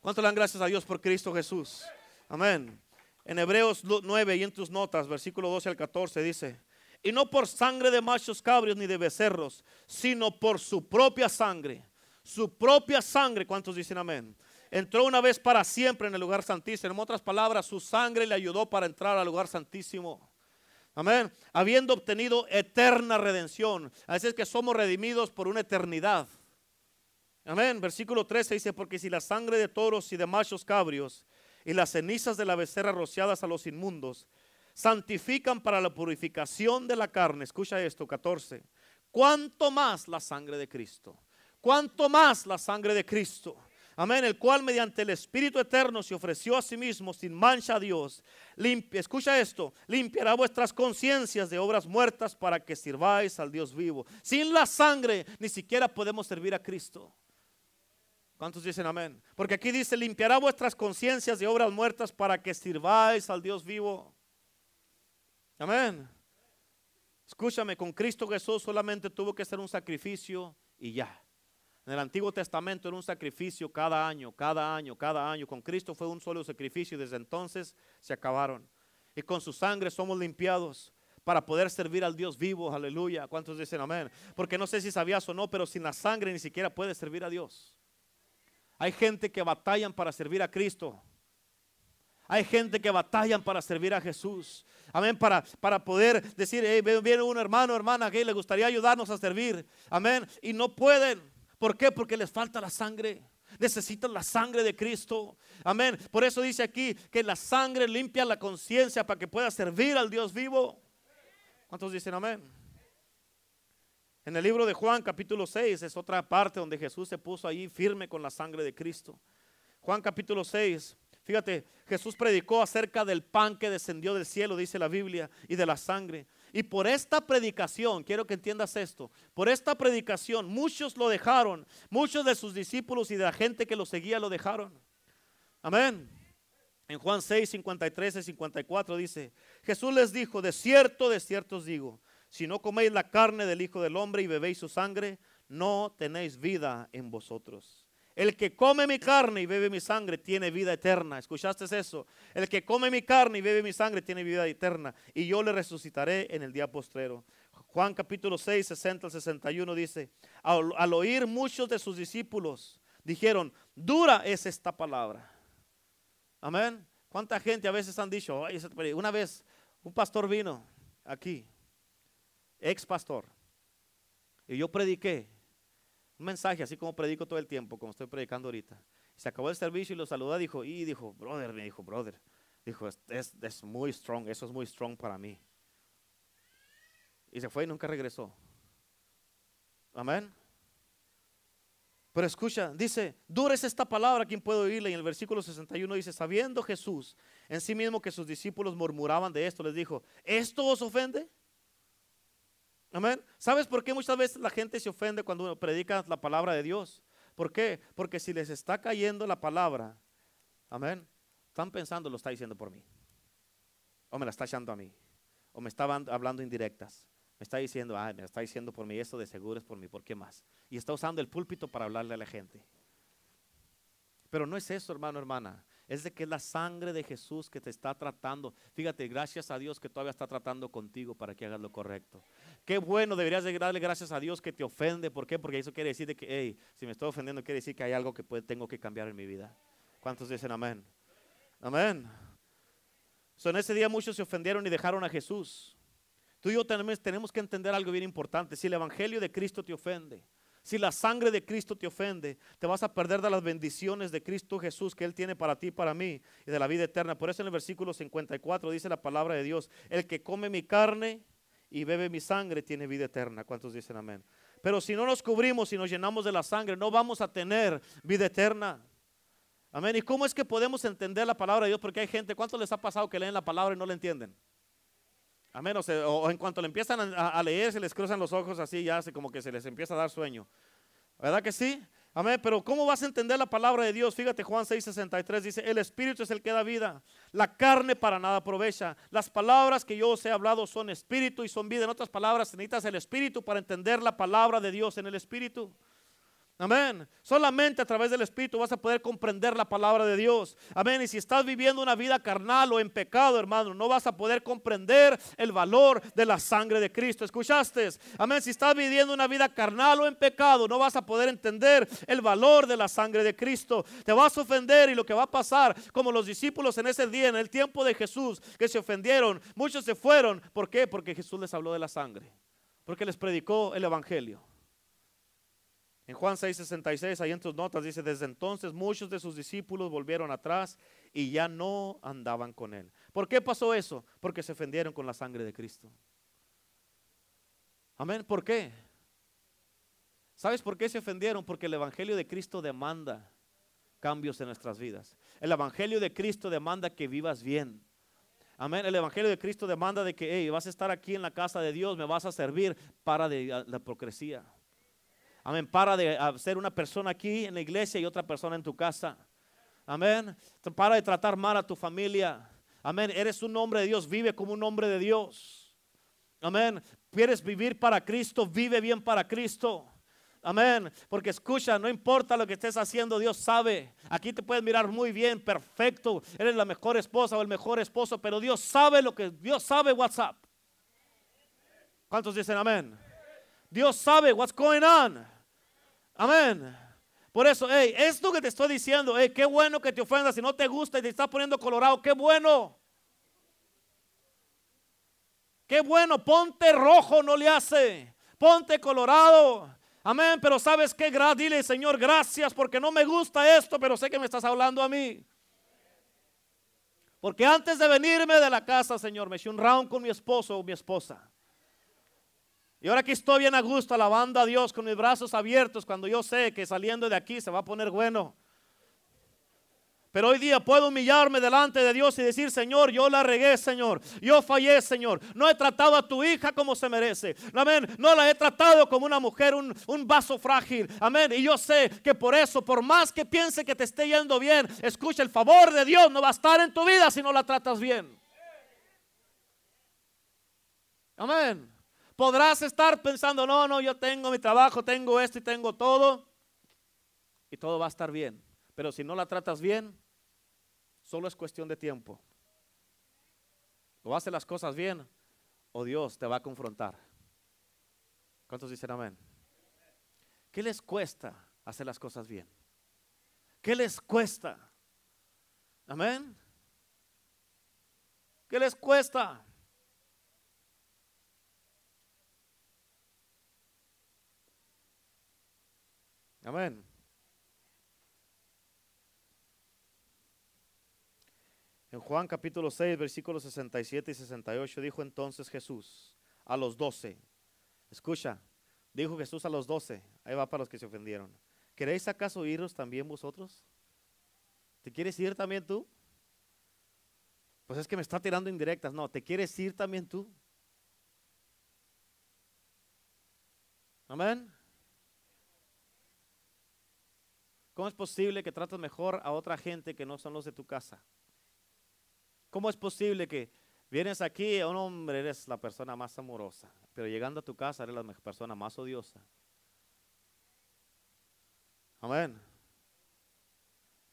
¿Cuánto le dan gracias a Dios por Cristo Jesús? Amén. En Hebreos 9 y en tus notas, versículo 12 al 14 dice, y no por sangre de machos cabrios ni de becerros, sino por su propia sangre. Su propia sangre, ¿cuántos dicen amén? Entró una vez para siempre en el lugar santísimo. En otras palabras, su sangre le ayudó para entrar al lugar santísimo. Amén. Habiendo obtenido eterna redención. Así es que somos redimidos por una eternidad. Amén. Versículo 13 dice, porque si la sangre de toros y de machos cabrios y las cenizas de la becerra rociadas a los inmundos santifican para la purificación de la carne. Escucha esto, 14. ¿Cuánto más la sangre de Cristo? ¿Cuánto más la sangre de Cristo? Amén, el cual mediante el Espíritu Eterno se ofreció a sí mismo sin mancha a Dios. Escucha esto, limpiará vuestras conciencias de obras muertas para que sirváis al Dios vivo. Sin la sangre ni siquiera podemos servir a Cristo. ¿Cuántos dicen amén? Porque aquí dice, limpiará vuestras conciencias de obras muertas para que sirváis al Dios vivo. Amén. Escúchame, con Cristo Jesús solamente tuvo que ser un sacrificio y ya. En el Antiguo Testamento era un sacrificio cada año, cada año, cada año. Con Cristo fue un solo sacrificio y desde entonces se acabaron. Y con su sangre somos limpiados para poder servir al Dios vivo. Aleluya. ¿Cuántos dicen amén? Porque no sé si sabías o no, pero sin la sangre ni siquiera puedes servir a Dios. Hay gente que batallan para servir a Cristo. Hay gente que batallan para servir a Jesús. Amén. Para, para poder decir, viene un hermano, hermana que le gustaría ayudarnos a servir. Amén. Y no pueden. ¿Por qué? Porque les falta la sangre. Necesitan la sangre de Cristo. Amén. Por eso dice aquí que la sangre limpia la conciencia para que pueda servir al Dios vivo. ¿Cuántos dicen amén? En el libro de Juan capítulo 6 es otra parte donde Jesús se puso ahí firme con la sangre de Cristo. Juan capítulo 6, fíjate, Jesús predicó acerca del pan que descendió del cielo, dice la Biblia, y de la sangre. Y por esta predicación, quiero que entiendas esto, por esta predicación muchos lo dejaron, muchos de sus discípulos y de la gente que lo seguía lo dejaron. Amén. En Juan 6, 53 y 54 dice, Jesús les dijo, de cierto, de cierto os digo, si no coméis la carne del Hijo del Hombre y bebéis su sangre, no tenéis vida en vosotros. El que come mi carne y bebe mi sangre tiene vida eterna. ¿Escuchaste eso? El que come mi carne y bebe mi sangre tiene vida eterna. Y yo le resucitaré en el día postrero. Juan capítulo 6, 60 al 61 dice, al, oír muchos de sus discípulos, dijeron, dura es esta palabra. Amén. ¿Cuánta gente a veces han dicho, una vez un pastor vino aquí, ex pastor, y yo prediqué Un mensaje, así como predico todo el tiempo, como estoy predicando ahorita. Se acabó el servicio y lo saludó, dijo, y dijo, brother, me dijo, brother. Dijo, es, es muy strong, eso es muy strong para mí. Y se fue y nunca regresó. Amén. Pero escucha, dice, dura es esta palabra, ¿quién puede oírla? Y en el versículo 61 dice, sabiendo Jesús en sí mismo que sus discípulos murmuraban de esto, les dijo, ¿esto os ofende? Amén. ¿Sabes por qué muchas veces la gente se ofende cuando uno predica la palabra de Dios? ¿Por qué? Porque si les está cayendo la palabra, amén, están pensando, lo está diciendo por mí. O me la está echando a mí. O me está hablando indirectas. Me está diciendo, ah, me está diciendo por mí, esto de seguro es por mí, ¿por qué más? Y está usando el púlpito para hablarle a la gente. Pero no es eso, hermano, hermana. Es de que es la sangre de Jesús que te está tratando. Fíjate, gracias a Dios que todavía está tratando contigo para que hagas lo correcto. Qué bueno, deberías de darle gracias a Dios que te ofende. ¿Por qué? Porque eso quiere decir de que, hey, si me estoy ofendiendo, quiere decir que hay algo que tengo que cambiar en mi vida. ¿Cuántos dicen amén? Amén. So, en ese día muchos se ofendieron y dejaron a Jesús. Tú y yo tenemos, que entender algo bien importante. Si el Evangelio de Cristo te ofende, si la sangre de Cristo te ofende, te vas a perder de las bendiciones de Cristo Jesús que Él tiene para ti y para mí y de la vida eterna. Por eso en el versículo 54 dice la palabra de Dios, el que come mi carne y bebe mi sangre tiene vida eterna. ¿Cuántos dicen amén? Pero si no nos cubrimos y nos llenamos de la sangre, no vamos a tener vida eterna. Amén. ¿Y cómo es que podemos entender la palabra de Dios? Porque hay gente, ¿cuánto les ha pasado que leen la palabra y no la entienden? Amén. O, o, en cuanto le empiezan a, leer, se les cruzan los ojos así, ya hace como que se les empieza a dar sueño. ¿Verdad que sí? Amén. Pero ¿cómo vas a entender la palabra de Dios? Fíjate, Juan 6:63 dice: El espíritu es el que da vida, la carne para nada aprovecha. Las palabras que yo os he hablado son espíritu y son vida. En otras palabras, necesitas el espíritu para entender la palabra de Dios en el espíritu. Amén. Solamente a través del Espíritu vas a poder comprender la palabra de Dios. Amén. Y si estás viviendo una vida carnal o en pecado, hermano, no vas a poder comprender el valor de la sangre de Cristo. ¿Escuchaste? Amén. Si estás viviendo una vida carnal o en pecado, no vas a poder entender el valor de la sangre de Cristo. Te vas a ofender y lo que va a pasar, como los discípulos en ese día, en el tiempo de Jesús, que se ofendieron, muchos se fueron. ¿Por qué? Porque Jesús les habló de la sangre. Porque les predicó el Evangelio. En Juan 6:66, ahí en tus notas dice, desde entonces muchos de sus discípulos volvieron atrás y ya no andaban con él. ¿Por qué pasó eso? Porque se ofendieron con la sangre de Cristo. Amén. ¿Por qué? ¿Sabes por qué se ofendieron? Porque el Evangelio de Cristo demanda cambios en nuestras vidas. El Evangelio de Cristo demanda que vivas bien. Amén. El Evangelio de Cristo demanda de que hey, vas a estar aquí en la casa de Dios, me vas a servir para la hipocresía. Amén. Para de ser una persona aquí en la iglesia y otra persona en tu casa. Amén. Para de tratar mal a tu familia. Amén. Eres un hombre de Dios. Vive como un hombre de Dios. Amén. Quieres vivir para Cristo. Vive bien para Cristo. Amén. Porque escucha, no importa lo que estés haciendo, Dios sabe. Aquí te puedes mirar muy bien, perfecto. Eres la mejor esposa o el mejor esposo, pero Dios sabe lo que Dios sabe WhatsApp. ¿Cuántos dicen amén? Dios sabe what's going on. Amén. Por eso, hey, esto que te estoy diciendo, hey, qué bueno que te ofendas si no te gusta y te está poniendo colorado, qué bueno. Qué bueno, ponte rojo, no le hace. Ponte colorado. Amén, pero sabes qué, dile, Señor, gracias porque no me gusta esto, pero sé que me estás hablando a mí. Porque antes de venirme de la casa, Señor, me eché un round con mi esposo o mi esposa. Y ahora que estoy bien a gusto alabando a Dios con mis brazos abiertos cuando yo sé que saliendo de aquí se va a poner bueno. Pero hoy día puedo humillarme delante de Dios y decir, Señor, yo la regué, Señor. Yo fallé, Señor. No he tratado a tu hija como se merece. Amén. No la he tratado como una mujer, un, un, vaso frágil. Amén. Y yo sé que por eso, por más que piense que te esté yendo bien, escucha, el favor de Dios no va a estar en tu vida si no la tratas bien. Amén. Podrás estar pensando, no, no, yo tengo mi trabajo, tengo esto y tengo todo. Y todo va a estar bien. Pero si no la tratas bien, solo es cuestión de tiempo. O hace las cosas bien o Dios te va a confrontar. ¿Cuántos dicen amén? ¿Qué les cuesta hacer las cosas bien? ¿Qué les cuesta? Amén. ¿Qué les cuesta? Amén. En Juan capítulo 6, versículos 67 y 68 dijo entonces Jesús a los doce, escucha, dijo Jesús a los doce, ahí va para los que se ofendieron, ¿queréis acaso iros también vosotros? ¿Te quieres ir también tú? Pues es que me está tirando indirectas, no, ¿te quieres ir también tú? Amén. ¿Cómo es posible que trates mejor a otra gente que no son los de tu casa? ¿Cómo es posible que vienes aquí, un hombre, eres la persona más amorosa, pero llegando a tu casa eres la persona más odiosa? Amén.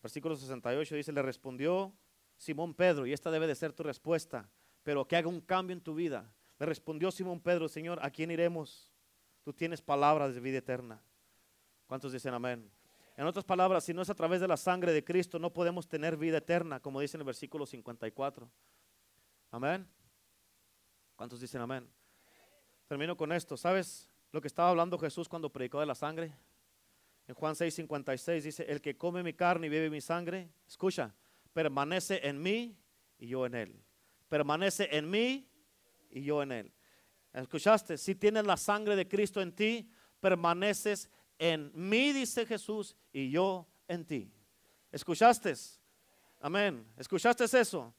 Versículo 68 dice, le respondió Simón Pedro, y esta debe de ser tu respuesta, pero que haga un cambio en tu vida. Le respondió Simón Pedro, Señor, ¿a quién iremos? Tú tienes palabras de vida eterna. ¿Cuántos dicen amén? En otras palabras, si no es a través de la sangre de Cristo, no podemos tener vida eterna, como dice en el versículo 54. Amén. ¿Cuántos dicen amén? Termino con esto. ¿Sabes lo que estaba hablando Jesús cuando predicó de la sangre? En Juan 6, 56 dice, el que come mi carne y bebe mi sangre, escucha, permanece en mí y yo en él. Permanece en mí y yo en él. ¿Escuchaste? Si tienes la sangre de Cristo en ti, permaneces en mí, dice Jesús, y yo en ti. ¿Escuchaste? Amén. ¿Escuchaste eso?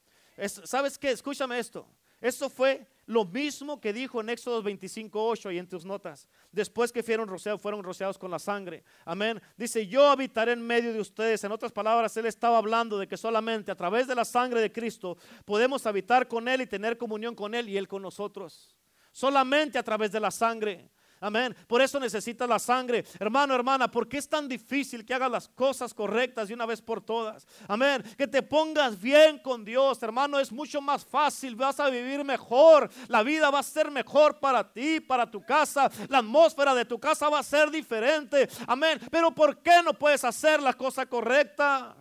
¿Sabes qué? Escúchame esto. Esto fue lo mismo que dijo en Éxodo 25:8 y en tus notas. Después que fueron rociados, fueron rociados con la sangre. Amén. Dice, yo habitaré en medio de ustedes. En otras palabras, Él estaba hablando de que solamente a través de la sangre de Cristo podemos habitar con Él y tener comunión con Él y Él con nosotros. Solamente a través de la sangre. Amén. Por eso necesitas la sangre. Hermano, hermana, ¿por qué es tan difícil que hagas las cosas correctas de una vez por todas? Amén. Que te pongas bien con Dios, hermano, es mucho más fácil. Vas a vivir mejor. La vida va a ser mejor para ti, para tu casa. La atmósfera de tu casa va a ser diferente. Amén. Pero ¿por qué no puedes hacer la cosa correcta?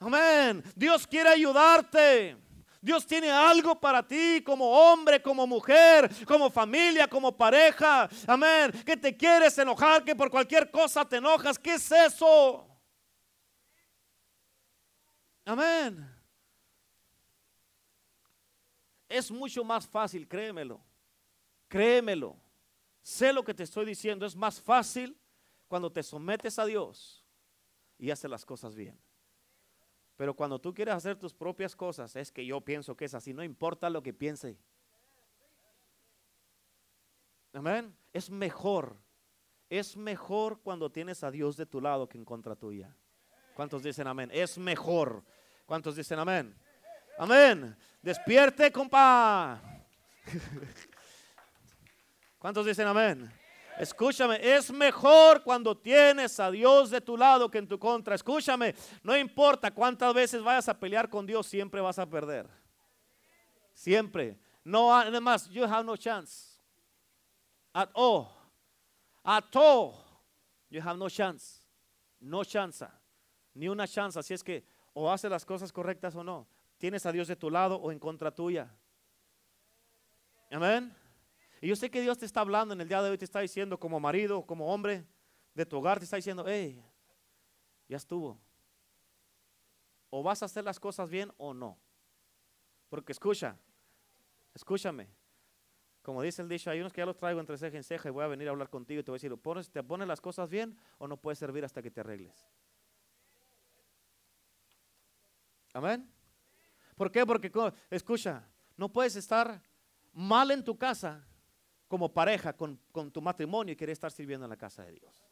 Amén. Dios quiere ayudarte. Dios tiene algo para ti como hombre, como mujer, como familia, como pareja. Amén. Que te quieres enojar, que por cualquier cosa te enojas. ¿Qué es eso? Amén. Es mucho más fácil, créemelo. Créemelo. Sé lo que te estoy diciendo. Es más fácil cuando te sometes a Dios y haces las cosas bien. Pero cuando tú quieres hacer tus propias cosas, es que yo pienso que es así, no importa lo que piense. Amén. Es mejor. Es mejor cuando tienes a Dios de tu lado que en contra tuya. ¿Cuántos dicen amén? Es mejor. ¿Cuántos dicen amén? Amén. Despierte, compa. <laughs> ¿Cuántos dicen amén? Escúchame, es mejor cuando tienes a Dios de tu lado que en tu contra. Escúchame, no importa cuántas veces vayas a pelear con Dios, siempre vas a perder. Siempre. No, además, you have no chance. At all. At all. You have no chance. No chance. Ni una chance. Así es que o haces las cosas correctas o no. Tienes a Dios de tu lado o en contra tuya. Amén. Y yo sé que Dios te está hablando en el día de hoy, te está diciendo como marido, como hombre de tu hogar, te está diciendo, hey, ya estuvo. O vas a hacer las cosas bien o no. Porque escucha, escúchame. Como dice el dicho, hay unos que ya los traigo entre ceja y ceja y voy a venir a hablar contigo y te voy a decir, ¿pones, ¿te pones las cosas bien o no puedes servir hasta que te arregles? Amén. ¿Por qué? Porque, escucha, no puedes estar mal en tu casa como pareja con, tu matrimonio y quieres estar sirviendo en la casa de Dios.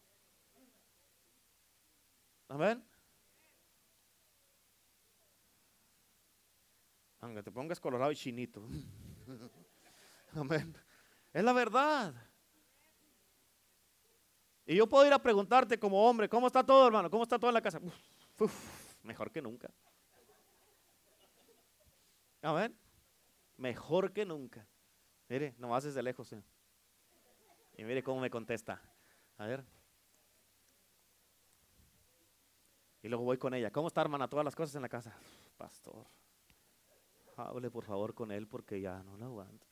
Amén. Aunque te pongas colorado y chinito. <laughs> Amén. Es la verdad. Y yo puedo ir a preguntarte como hombre, ¿cómo está todo, hermano? ¿Cómo está todo en la casa? mejor que nunca. Amén. Mejor que nunca. Mire, nomás desde lejos. ¿eh? Y mire cómo me contesta. A ver. Y luego voy con ella. ¿Cómo está, hermana? Todas las cosas en la casa. Pastor, hable por favor con él porque ya no lo aguanto.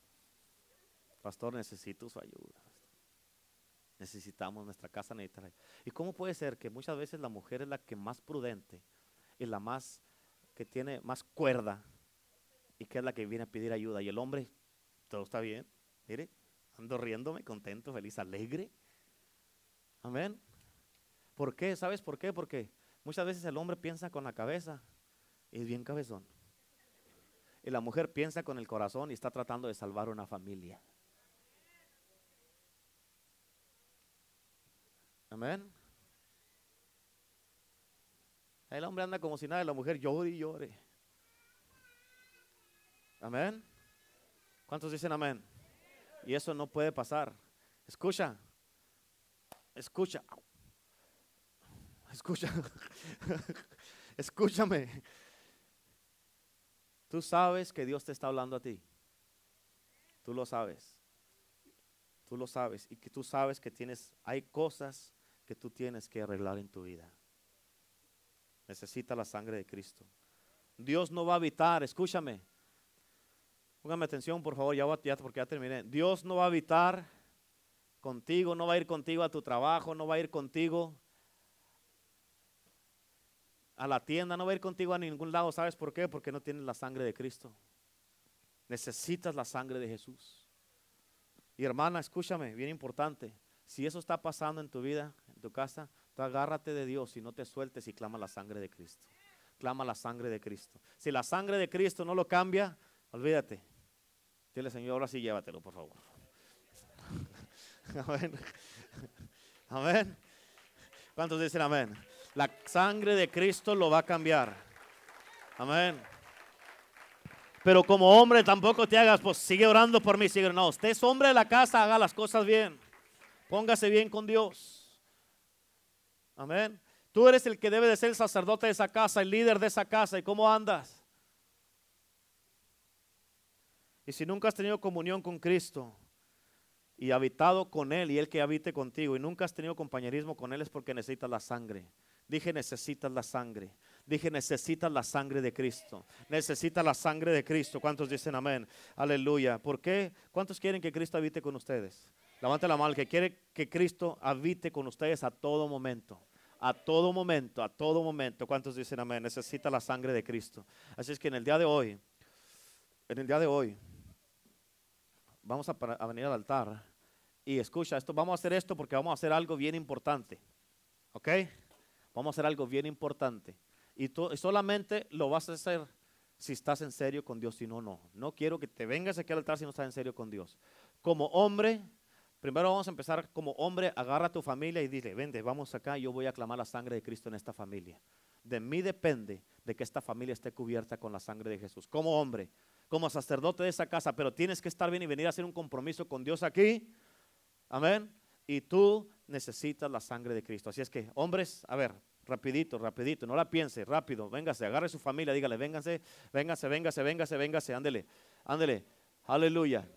Pastor, necesito su ayuda. Necesitamos nuestra casa necesita. ¿Y cómo puede ser que muchas veces la mujer es la que más prudente y la más que tiene más cuerda y que es la que viene a pedir ayuda y el hombre todo está bien? Mire, ando riéndome, contento, feliz, alegre. Amén. ¿Por qué? ¿Sabes por qué? Porque muchas veces el hombre piensa con la cabeza y es bien cabezón. Y la mujer piensa con el corazón y está tratando de salvar una familia. Amén. El hombre anda como si nada, la mujer llore y llore. Amén. ¿Cuántos dicen amén? Y eso no puede pasar. Escucha, escucha, escucha, <laughs> escúchame. Tú sabes que Dios te está hablando a ti. Tú lo sabes. Tú lo sabes. Y que tú sabes que tienes, hay cosas que tú tienes que arreglar en tu vida. Necesita la sangre de Cristo. Dios no va a habitar, escúchame. Póngame atención, por favor, ya, ya porque ya terminé. Dios no va a habitar contigo, no va a ir contigo a tu trabajo, no va a ir contigo a la tienda, no va a ir contigo a ningún lado. ¿Sabes por qué? Porque no tienes la sangre de Cristo. Necesitas la sangre de Jesús. Y hermana, escúchame, bien importante. Si eso está pasando en tu vida, en tu casa, tú agárrate de Dios y no te sueltes y clama la sangre de Cristo. Clama la sangre de Cristo. Si la sangre de Cristo no lo cambia, olvídate. Dile, Señor, ahora sí llévatelo, por favor. <laughs> amén. Amén. ¿Cuántos dicen amén? La sangre de Cristo lo va a cambiar. Amén. Pero como hombre tampoco te hagas, pues sigue orando por mí, sigue. No, usted es hombre de la casa, haga las cosas bien. Póngase bien con Dios. Amén. Tú eres el que debe de ser el sacerdote de esa casa, el líder de esa casa. ¿Y cómo andas? Y si nunca has tenido comunión con Cristo y habitado con Él y Él que habite contigo y nunca has tenido compañerismo con Él es porque necesitas la sangre. Dije, necesitas la sangre. Dije, necesitas la sangre de Cristo. Necesitas la sangre de Cristo. ¿Cuántos dicen amén? Aleluya. ¿Por qué? ¿Cuántos quieren que Cristo habite con ustedes? Levante la mano, que quiere que Cristo habite con ustedes a todo momento. A todo momento, a todo momento. ¿Cuántos dicen amén? Necesita la sangre de Cristo. Así es que en el día de hoy, en el día de hoy, vamos a, venir al altar. Y escucha, esto, vamos a hacer esto porque vamos a hacer algo bien importante. ¿Ok? Vamos a hacer algo bien importante. Y, solamente lo vas a hacer si estás en serio con Dios, si no, no. No quiero que te vengas aquí al altar si no estás en serio con Dios. Como hombre, Primero vamos a empezar como hombre, agarra a tu familia y dile, vende, vamos acá, yo voy a clamar la sangre de Cristo en esta familia. De mí depende de que esta familia esté cubierta con la sangre de Jesús. Como hombre, como sacerdote de esa casa, pero tienes que estar bien y venir a hacer un compromiso con Dios aquí. Amén. Y tú necesitas la sangre de Cristo. Así es que, hombres, a ver, rapidito, rapidito, no la piense, rápido, véngase, agarre su familia, dígale, véngase, véngase, véngase, véngase, véngase, ándele, ándele, aleluya.